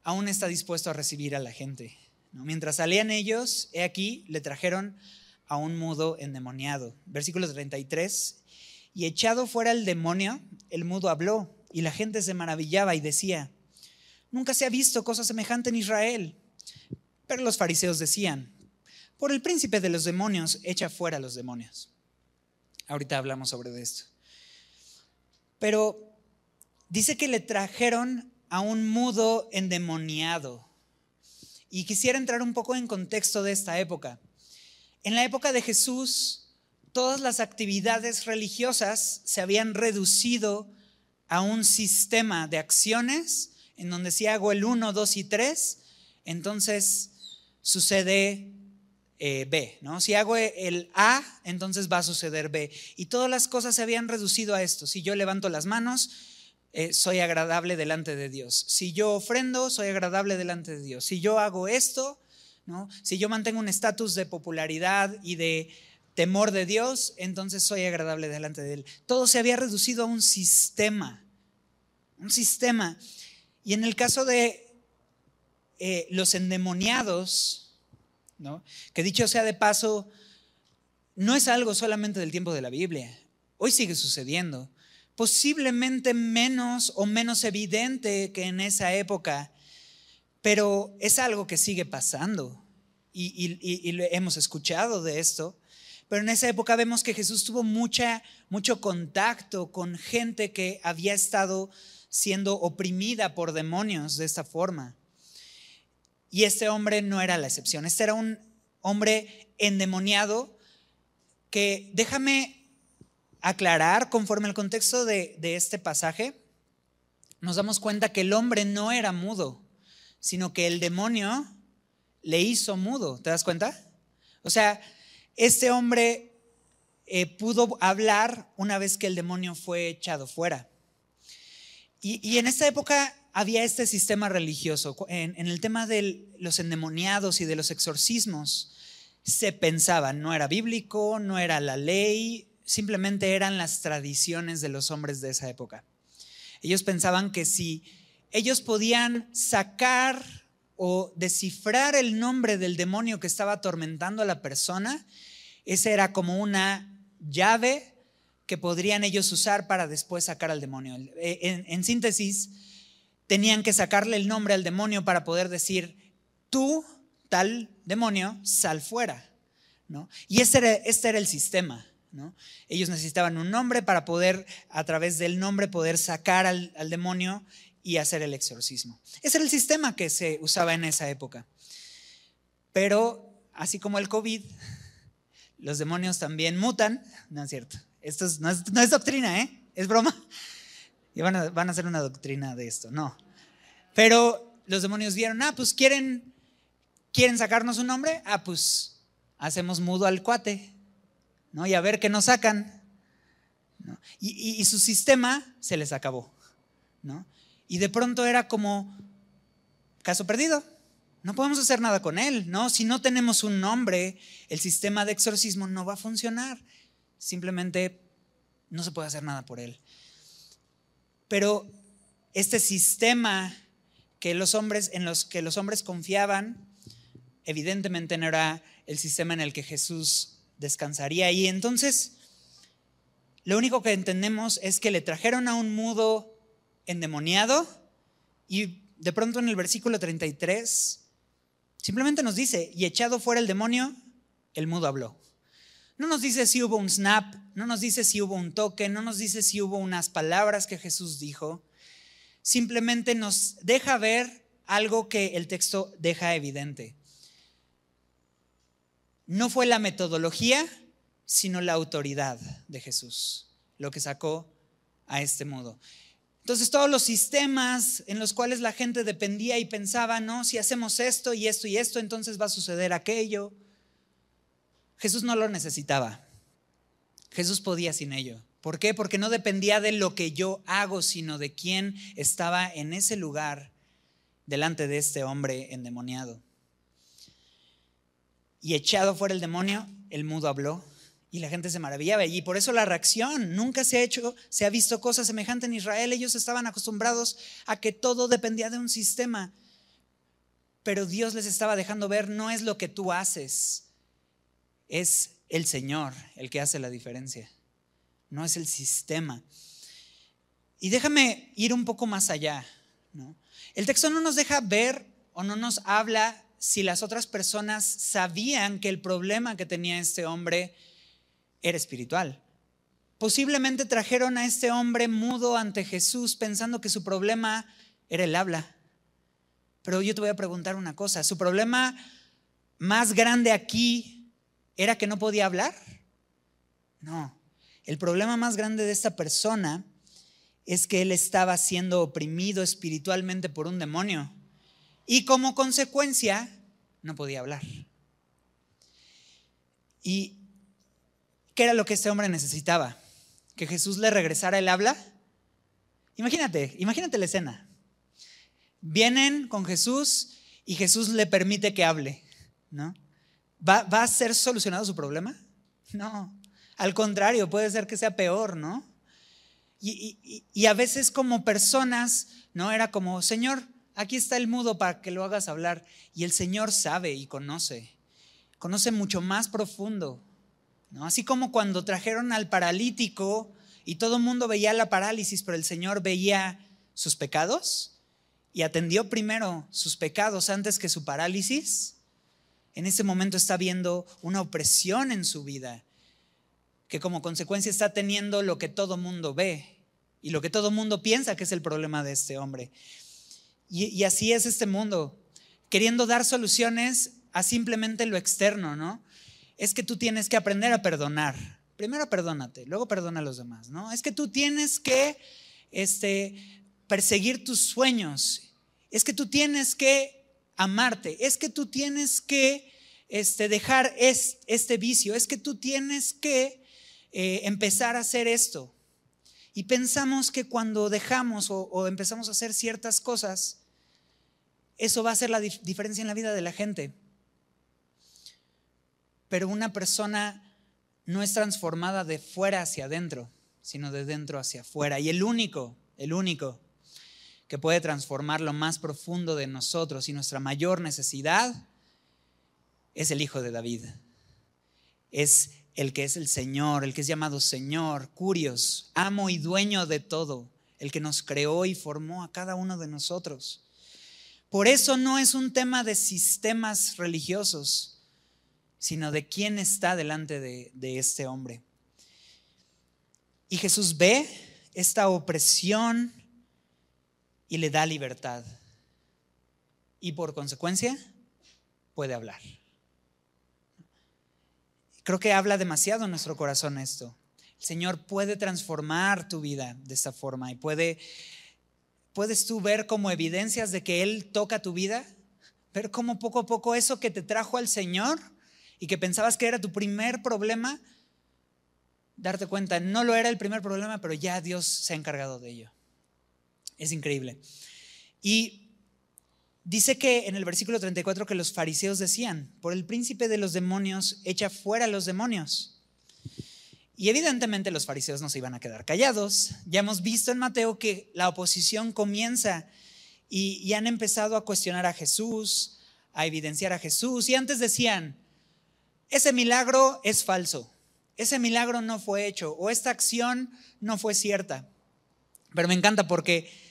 aún está dispuesto a recibir a la gente. Mientras salían ellos, he aquí, le trajeron a un mudo endemoniado. Versículo 33. Y echado fuera el demonio, el mudo habló y la gente se maravillaba y decía, nunca se ha visto cosa semejante en Israel. Pero los fariseos decían, por el príncipe de los demonios, echa fuera a los demonios. Ahorita hablamos sobre esto. Pero dice que le trajeron a un mudo endemoniado. Y quisiera entrar un poco en contexto de esta época. En la época de Jesús, todas las actividades religiosas se habían reducido a un sistema de acciones en donde si hago el 1, 2 y 3, entonces sucede eh, B, ¿no? Si hago el A, entonces va a suceder B. Y todas las cosas se habían reducido a esto. Si yo levanto las manos, eh, soy agradable delante de Dios. Si yo ofrendo, soy agradable delante de Dios. Si yo hago esto, ¿no? Si yo mantengo un estatus de popularidad y de temor de Dios, entonces soy agradable delante de Él. Todo se había reducido a un sistema, un sistema. Y en el caso de eh, los endemoniados, que dicho sea de paso, no es algo solamente del tiempo de la Biblia, hoy sigue sucediendo, posiblemente menos o menos evidente que en esa época, pero es algo que sigue pasando y, y hemos escuchado de esto. Pero en esa época vemos que Jesús tuvo mucha, mucho contacto con gente que había estado siendo oprimida por demonios de esta forma. Y este hombre no era la excepción. Este era un hombre endemoniado que, déjame aclarar, conforme al contexto de, este pasaje, nos damos cuenta que el hombre no era mudo, sino que el demonio le hizo mudo. ¿Te das cuenta? O sea, este hombre eh, pudo hablar una vez que el demonio fue echado fuera. Y, en esta época había este sistema religioso. En, el tema de los endemoniados y de los exorcismos, se pensaba, no era bíblico, no era la ley, simplemente eran las tradiciones de los hombres de esa época. Ellos pensaban que si ellos podían sacar o descifrar el nombre del demonio que estaba atormentando a la persona, esa era como una llave que podrían ellos usar para después sacar al demonio. Eh, en, síntesis, tenían que sacarle el nombre al demonio para poder decir, tú, tal demonio, sal fuera. ¿no? Y este era, este era el sistema. ¿no? Ellos necesitaban un nombre para poder, a través del nombre, poder sacar al, al demonio y hacer el exorcismo. Ese era el sistema que se usaba en esa época. Pero, así como el COVID, los demonios también mutan. No es cierto. Esto no, es, doctrina, ¿eh? Es broma. Y van a, van a hacer una doctrina de esto. No. Pero los demonios vieron, ah, pues quieren, quieren sacarnos un nombre. Ah, pues hacemos mudo al cuate. ¿no? Y a ver qué nos sacan. Y, y, su sistema se les acabó. ¿no? Y de pronto era como caso perdido. no podemos hacer nada con él, ¿no? Si no tenemos un nombre, el sistema de exorcismo no va a funcionar. Simplemente no se puede hacer nada por él. Pero este sistema que los hombres, en los que los hombres confiaban, evidentemente no era el sistema en el que Jesús descansaría. Y entonces, lo único que entendemos es que le trajeron a un mudo endemoniado y de pronto en el versículo 33 Simplemente nos dice, y echado fuera el demonio, el mudo habló. No nos dice si hubo un snap, no nos dice si hubo un toque, no nos dice si hubo unas palabras que Jesús dijo. Simplemente nos deja ver algo que el texto deja evidente. No fue la metodología, sino la autoridad de Jesús lo que sacó a este mudo. Entonces todos los sistemas en los cuales la gente dependía y pensaba, no, si hacemos esto y esto y esto, entonces va a suceder aquello. Jesús no lo necesitaba. Jesús podía sin ello. ¿Por qué? Porque no dependía de lo que yo hago, sino de quién estaba en ese lugar delante de este hombre endemoniado. Y echado fuera el demonio, el mudo habló y la gente se maravillaba. Y por eso la reacción, nunca se ha hecho, se ha visto cosa semejante en Israel. Ellos estaban acostumbrados a que todo dependía de un sistema. Pero Dios les estaba dejando ver, no es lo que tú haces, es el Señor el que hace la diferencia. No es el sistema. Y déjame ir un poco más allá. El texto no nos deja ver o no nos habla si las otras personas sabían que el problema que tenía este hombre era espiritual. Posiblemente trajeron a este hombre mudo ante Jesús pensando que su problema era el habla. Pero yo te voy a preguntar una cosa, ¿su problema más grande aquí era que no podía hablar? No, el problema más grande de esta persona es que él estaba siendo oprimido espiritualmente por un demonio y como consecuencia no podía hablar. Y ¿Qué era lo que este hombre necesitaba? ¿Que Jesús le regresara el habla? Imagínate, imagínate la escena. Vienen con Jesús y Jesús le permite que hable, ¿no? ¿Va, ¿Va, a ser solucionado su problema? No, al contrario, puede ser que sea peor, ¿no? Y, y, a veces como personas, ¿no? Era como, Señor, aquí está el mudo para que lo hagas hablar. Y el Señor sabe y conoce, conoce mucho más profundo Así como cuando trajeron al paralítico y todo el mundo veía la parálisis, pero el Señor veía sus pecados y atendió primero sus pecados antes que su parálisis, en ese momento está viendo una opresión en su vida, que como consecuencia está teniendo lo que todo mundo ve y lo que todo mundo piensa que es el problema de este hombre. Y, y así es este mundo, queriendo dar soluciones a simplemente lo externo, ¿no? es que tú tienes que aprender a perdonar. Primero perdónate, luego perdona a los demás, ¿no? Es que tú tienes que este, perseguir tus sueños. Es que tú tienes que amarte. Es que tú tienes que este, dejar este vicio. Es que tú tienes que eh, empezar a hacer esto. Y pensamos que cuando dejamos o, o, empezamos a hacer ciertas cosas, eso va a hacer la diferencia en la vida de la gente. Pero una persona no es transformada de fuera hacia adentro, sino de dentro hacia afuera. Y el único, el único que puede transformar lo más profundo de nosotros y nuestra mayor necesidad es el Hijo de David. Es el que es el Señor, el que es llamado Señor, Curios, amo y dueño de todo, el que nos creó y formó a cada uno de nosotros. Por eso no es un tema de sistemas religiosos, sino de quién está delante de, este hombre. Y Jesús ve esta opresión y le da libertad. Y por consecuencia puede hablar. Creo que habla demasiado en nuestro corazón esto. El Señor puede transformar tu vida de esta forma y puede, puedes tú ver como evidencias de que Él toca tu vida, ver cómo poco a poco eso que te trajo al Señor y que pensabas que era tu primer problema, darte cuenta, no lo era el primer problema, pero ya Dios se ha encargado de ello. Es increíble. Y Dice que en el versículo 34 que los fariseos decían, por el príncipe de los demonios, echa fuera a los demonios. Y evidentemente los fariseos no se iban a quedar callados. Ya hemos visto en Mateo que la oposición comienza y, y han empezado a cuestionar a Jesús, a evidenciar a Jesús. Y antes decían, ese milagro es falso, ese milagro no fue hecho o esta acción no fue cierta. Pero me encanta porque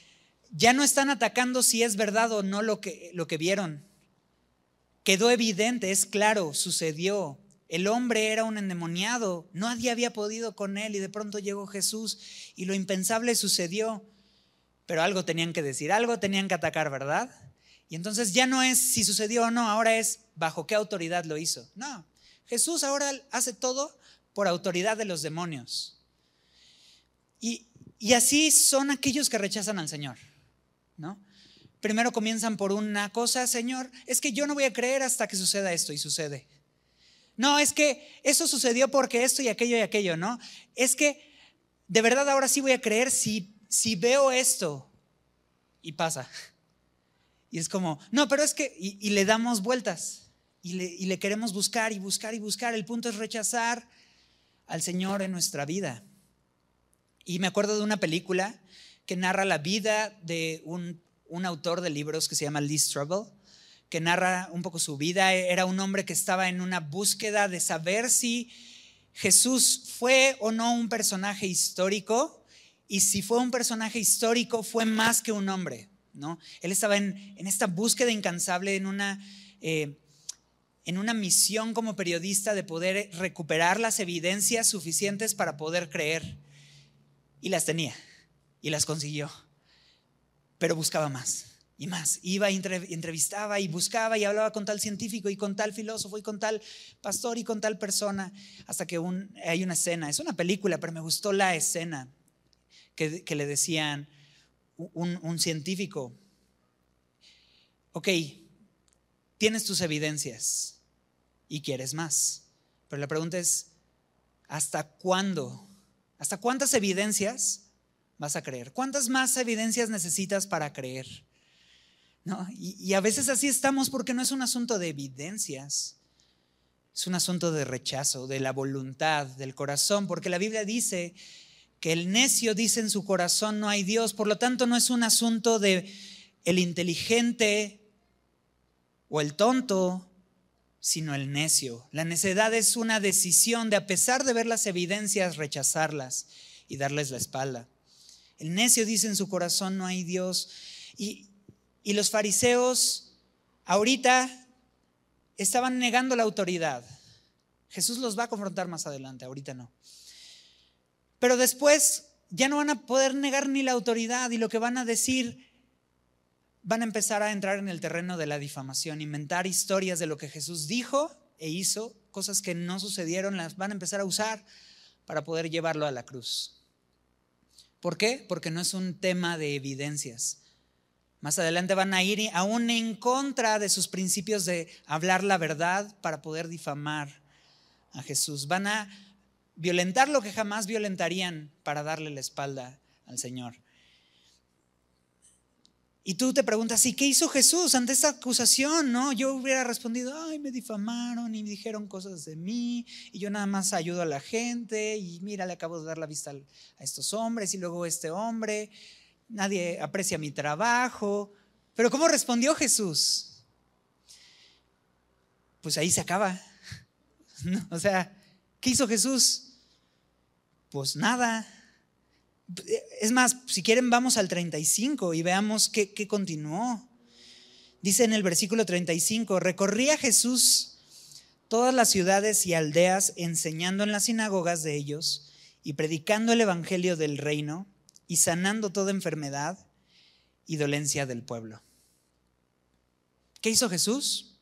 ya no están atacando si es verdad o no lo que, lo que vieron. Quedó evidente, es claro, sucedió. El hombre era un endemoniado, nadie había podido con él y de pronto llegó Jesús y lo impensable sucedió. Pero algo tenían que decir, algo tenían que atacar, ¿verdad? Y entonces ya no es si sucedió o no, ahora es bajo qué autoridad lo hizo. No, Jesús ahora hace todo por autoridad de los demonios. Y, y así son aquellos que rechazan al Señor. ¿No? Primero comienzan por una cosa, Señor, es que yo no voy a creer hasta que suceda esto y sucede. No, es que eso sucedió porque esto y aquello y aquello, ¿no? Es que de verdad ahora sí voy a creer si, si veo esto y pasa. (laughs) Y es como, no, pero es que, y, le damos vueltas y le, y le queremos buscar y buscar y buscar. El punto es rechazar al Señor en nuestra vida. Y me acuerdo de una película que narra la vida de un, autor de libros que se llama Lee Strobel, que narra un poco su vida. Era un hombre que estaba en una búsqueda de saber si Jesús fue o no un personaje histórico y si fue un personaje histórico fue más que un hombre. ¿no? Él estaba en, esta búsqueda incansable, en una, eh, en una misión como periodista de poder recuperar las evidencias suficientes para poder creer. Y las tenía y las consiguió. Pero buscaba más y más. Iba, entrevistaba y buscaba y hablaba con tal científico y con tal filósofo y con tal pastor y con tal persona, hasta que hay una escena, es una película, pero me gustó la escena que, le decían un, un científico, ok, tienes tus evidencias y quieres más, pero la pregunta es, ¿hasta cuándo? ¿Hasta cuántas evidencias vas a creer? ¿Cuántas más evidencias necesitas para creer? ¿No? Y, a veces así estamos porque no es un asunto de evidencias, es un asunto de rechazo, de la voluntad, del corazón, porque la Biblia dice que el necio dice en su corazón no hay Dios, por lo tanto no es un asunto de el inteligente o el tonto, sino el necio. La necedad es una decisión de a pesar de ver las evidencias rechazarlas y darles la espalda. El necio dice en su corazón, no hay Dios. Y, los fariseos ahorita estaban negando la autoridad. Jesús los va a confrontar más adelante, ahorita no. Pero después ya no van a poder negar ni la autoridad y lo que van a decir, van a empezar a entrar en el terreno de la difamación, inventar historias de lo que Jesús dijo e hizo, cosas que no sucedieron, las van a empezar a usar para poder llevarlo a la cruz. ¿Por qué? Porque no es un tema de evidencias. Más adelante van a ir aún en contra de sus principios de hablar la verdad para poder difamar a Jesús. Van a violentar lo que jamás violentarían para darle la espalda al Señor. Y tú te preguntas, ¿y qué hizo Jesús ante esta acusación? No, yo hubiera respondido, ay, me difamaron y me dijeron cosas de mí y yo nada más ayudo a la gente y mira, le acabo de dar la vista a estos hombres y luego este hombre, nadie aprecia mi trabajo. Pero ¿cómo respondió Jesús? Pues ahí se acaba. (laughs) O sea, ¿qué hizo Jesús? Pues nada. Es más, si quieren vamos al 35 y veamos qué, qué continuó. Dice en el versículo 35, recorría Jesús todas las ciudades y aldeas enseñando en las sinagogas de ellos y predicando el Evangelio del reino y sanando toda enfermedad y dolencia del pueblo. ¿Qué hizo Jesús?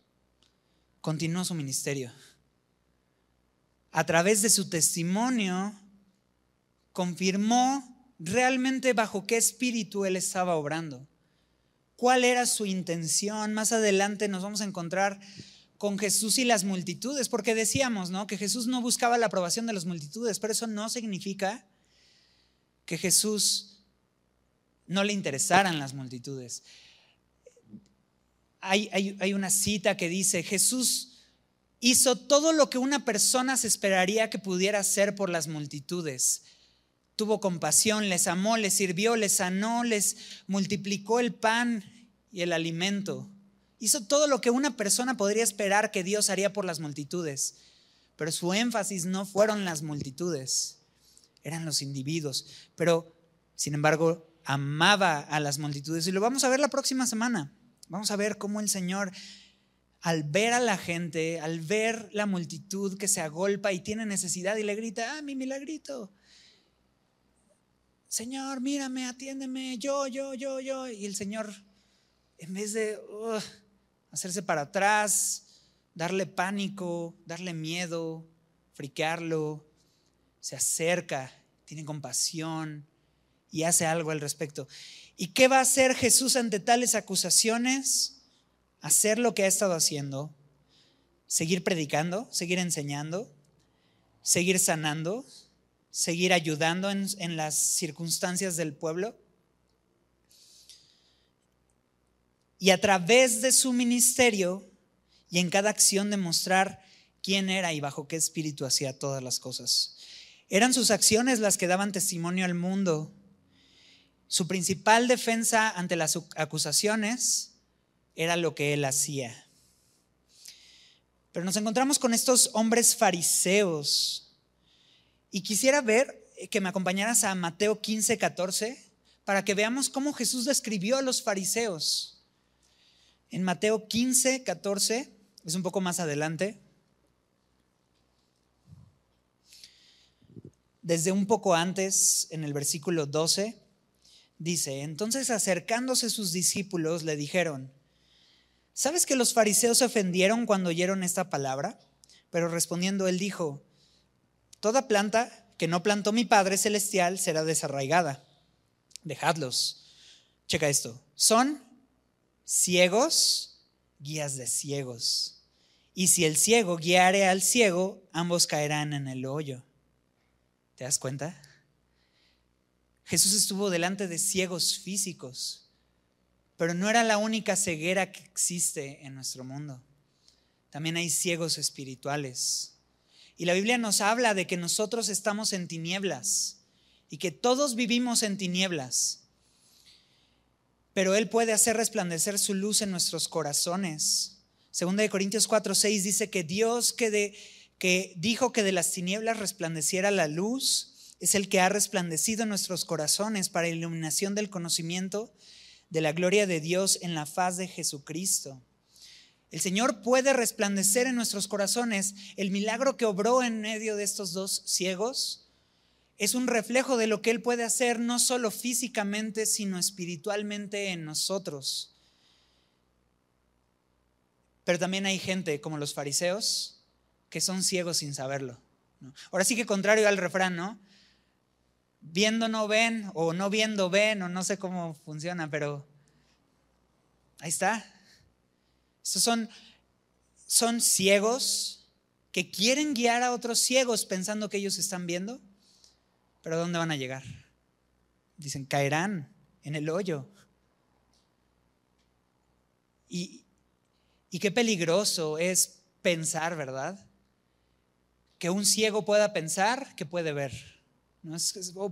Continuó su ministerio. A través de su testimonio, confirmó realmente bajo qué espíritu él estaba obrando. ¿Cuál era su intención? Más adelante nos vamos a encontrar con Jesús y las multitudes, porque decíamos, ¿no? Que Jesús no buscaba la aprobación de las multitudes, pero eso no significa que Jesús no le interesaran las multitudes. hay, hay, hay una cita que dice, Jesús hizo todo lo que una persona se esperaría que pudiera hacer por las multitudes. Tuvo compasión, les amó, les sirvió, les sanó, les multiplicó el pan y el alimento. Hizo todo lo que una persona podría esperar que Dios haría por las multitudes. Pero su énfasis no fueron las multitudes, eran los individuos. Pero, sin embargo, amaba a las multitudes. Y lo vamos a ver la próxima semana. Vamos a ver cómo el Señor, al ver a la gente, al ver la multitud que se agolpa y tiene necesidad y le grita, ah, mi milagrito. Señor, mírame, atiéndeme, yo, yo, yo, yo. Y el Señor, en vez de hacerse para atrás, darle pánico, darle miedo, friquearlo, se acerca, tiene compasión y hace algo al respecto. ¿Y qué va a hacer Jesús ante tales acusaciones? Hacer lo que ha estado haciendo, seguir predicando, seguir enseñando, seguir sanando, seguir ayudando en, las circunstancias del pueblo. Y a través de su ministerio y en cada acción demostrar quién era y bajo qué espíritu hacía todas las cosas. Eran sus acciones las que daban testimonio al mundo su principal defensa ante las acusaciones era lo que él hacía. Pero nos encontramos con estos hombres fariseos. Y quisiera ver eh, que me acompañaras a Mateo 15, 14, para que veamos cómo Jesús describió a los fariseos. En Mateo 15, 14, es un poco más adelante. Desde un poco antes, en el versículo 12, Dice, entonces acercándose sus discípulos le dijeron, ¿sabes que los fariseos se ofendieron cuando oyeron esta palabra? Pero respondiendo él dijo, toda planta que no plantó mi Padre Celestial será desarraigada. Dejadlos. Checa esto. Son ciegos, guías de ciegos. Y si el ciego guiare al ciego, ambos caerán en el hoyo. ¿Te das cuenta? Jesús estuvo delante de ciegos físicos, pero no era la única ceguera que existe en nuestro mundo. También hay ciegos espirituales. Y la Biblia nos habla de que nosotros estamos en tinieblas y que todos vivimos en tinieblas. Pero Él puede hacer resplandecer su luz en nuestros corazones. Segunda de Corintios 4, 6 dice que Dios que, que dijo que de las tinieblas resplandeciera la luz, es el que ha resplandecido en nuestros corazones para iluminación del conocimiento de la gloria de Dios en la faz de Jesucristo. El Señor puede resplandecer en nuestros corazones. El milagro que obró en medio de estos dos ciegos es un reflejo de lo que Él puede hacer no solo físicamente, sino espiritualmente en nosotros. Pero también hay gente como los fariseos que son ciegos sin saberlo. Ahora sí que contrario al refrán, ¿no? viendo no ven, o no viendo ven, o no sé cómo funciona, pero ahí está. Estos son, son ciegos que quieren guiar a otros ciegos pensando que ellos están viendo, pero ¿dónde van a llegar? Dicen, caerán en el hoyo. Y, y qué peligroso es pensar, ¿verdad? Que un ciego pueda pensar que puede ver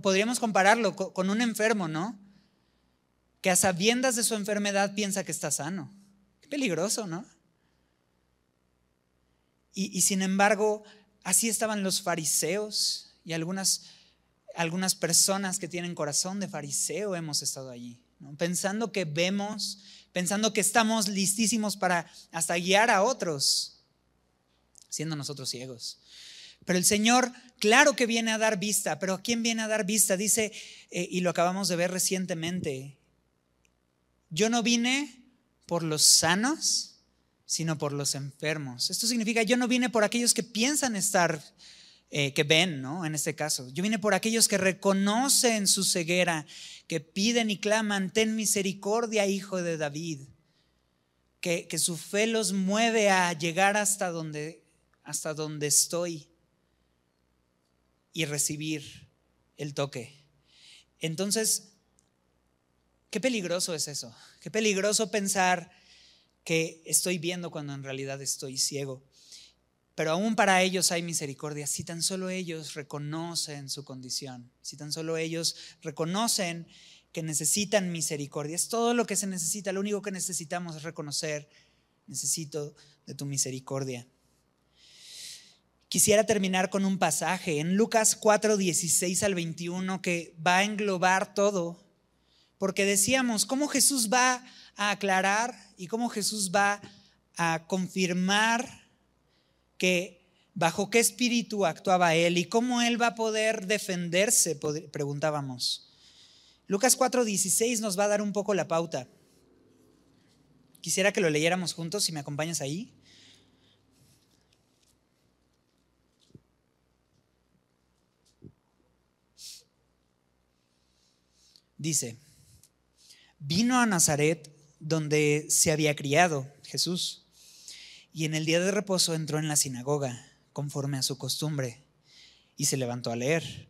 podríamos compararlo con un enfermo, ¿no? Que a sabiendas de su enfermedad piensa que está sano. Peligroso, ¿no? Y, sin embargo, así estaban los fariseos y algunas, algunas personas que tienen corazón de fariseo hemos estado allí, pensando que vemos, pensando que estamos listísimos para hasta guiar a otros, siendo nosotros ciegos. Pero el Señor, claro que viene a dar vista, pero ¿a quién viene a dar vista? Dice, eh, y lo acabamos de ver recientemente, yo no vine por los sanos, sino por los enfermos. Esto significa, yo no vine por aquellos que piensan estar, eh, que ven, ¿no? En este caso, yo vine por aquellos que reconocen su ceguera, que piden y claman, ten misericordia, hijo de David. Que, que su fe los mueve a llegar hasta donde, hasta donde estoy y recibir el toque. Entonces, qué peligroso es eso. Qué peligroso pensar que estoy viendo cuando en realidad estoy ciego. Pero aún para ellos hay misericordia, si tan solo ellos reconocen su condición, si tan solo ellos reconocen que necesitan misericordia. Es todo lo que se necesita, lo único que necesitamos es reconocer, necesito de tu misericordia. Quisiera terminar con un pasaje en Lucas 4, 16 al 21 que va a englobar todo, porque decíamos cómo Jesús va a aclarar y cómo Jesús va a confirmar que bajo qué espíritu actuaba él y cómo él va a poder defenderse, preguntábamos. Lucas 4:16 nos va a dar un poco la pauta. Quisiera que lo leyéramos juntos, si me acompañas ahí. Dice, vino a Nazaret donde se había criado Jesús, y en el día de reposo entró en la sinagoga, conforme a su costumbre, y se levantó a leer,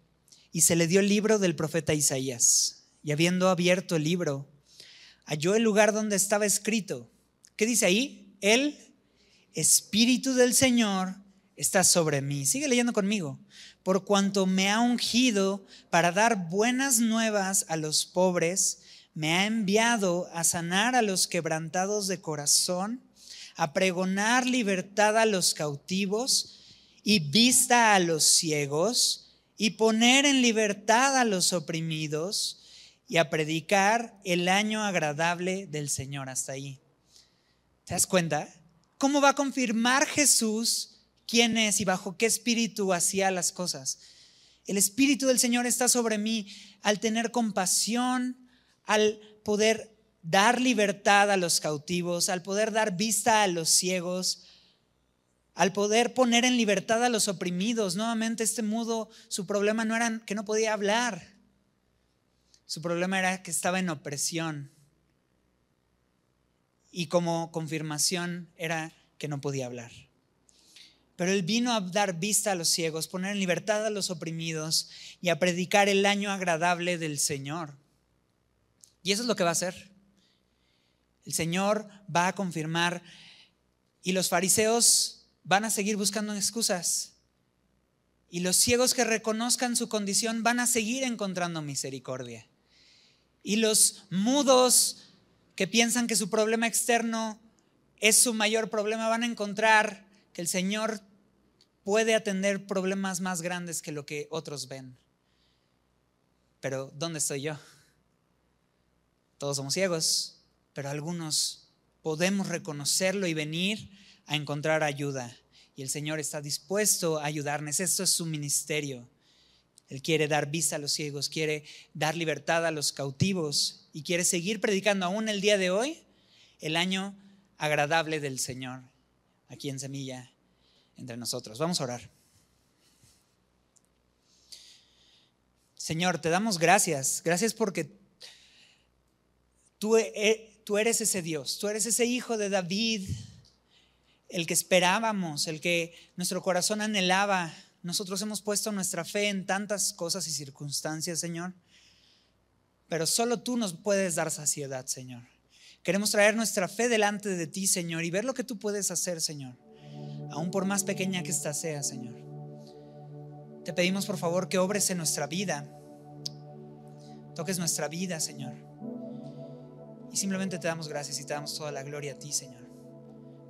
y se le dio el libro del profeta Isaías, y habiendo abierto el libro, halló el lugar donde estaba escrito. ¿Qué dice ahí? El Espíritu del Señor está sobre mí. Sigue leyendo conmigo. Por cuanto me ha ungido para dar buenas nuevas a los pobres, me ha enviado a sanar a los quebrantados de corazón, a pregonar libertad a los cautivos y vista a los ciegos, y poner en libertad a los oprimidos, y a predicar el año agradable del Señor. Hasta ahí. ¿Te das cuenta? ¿Cómo va a confirmar Jesús quién es y bajo qué espíritu hacía las cosas. El espíritu del Señor está sobre mí al tener compasión, al poder dar libertad a los cautivos, al poder dar vista a los ciegos, al poder poner en libertad a los oprimidos. Nuevamente este mudo, su problema no era que no podía hablar, su problema era que estaba en opresión. Y como confirmación era que no podía hablar. Pero Él vino a dar vista a los ciegos, poner en libertad a los oprimidos y a predicar el año agradable del Señor. Y eso es lo que va a hacer. El Señor va a confirmar y los fariseos van a seguir buscando excusas. Y los ciegos que reconozcan su condición van a seguir encontrando misericordia. Y los mudos que piensan que su problema externo es su mayor problema van a encontrar que el Señor puede atender problemas más grandes que lo que otros ven. Pero ¿dónde estoy yo? Todos somos ciegos, pero algunos podemos reconocerlo y venir a encontrar ayuda. Y el Señor está dispuesto a ayudarnos. Esto es su ministerio. Él quiere dar vista a los ciegos, quiere dar libertad a los cautivos y quiere seguir predicando aún el día de hoy el año agradable del Señor aquí en Semilla entre nosotros. Vamos a orar. Señor, te damos gracias. Gracias porque tú, eh, tú eres ese Dios, tú eres ese hijo de David, el que esperábamos, el que nuestro corazón anhelaba. Nosotros hemos puesto nuestra fe en tantas cosas y circunstancias, Señor. Pero solo tú nos puedes dar saciedad, Señor. Queremos traer nuestra fe delante de ti, Señor, y ver lo que tú puedes hacer, Señor aún por más pequeña que ésta sea, Señor. Te pedimos por favor que obres en nuestra vida, toques nuestra vida, Señor. Y simplemente te damos gracias y te damos toda la gloria a ti, Señor,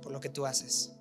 por lo que tú haces.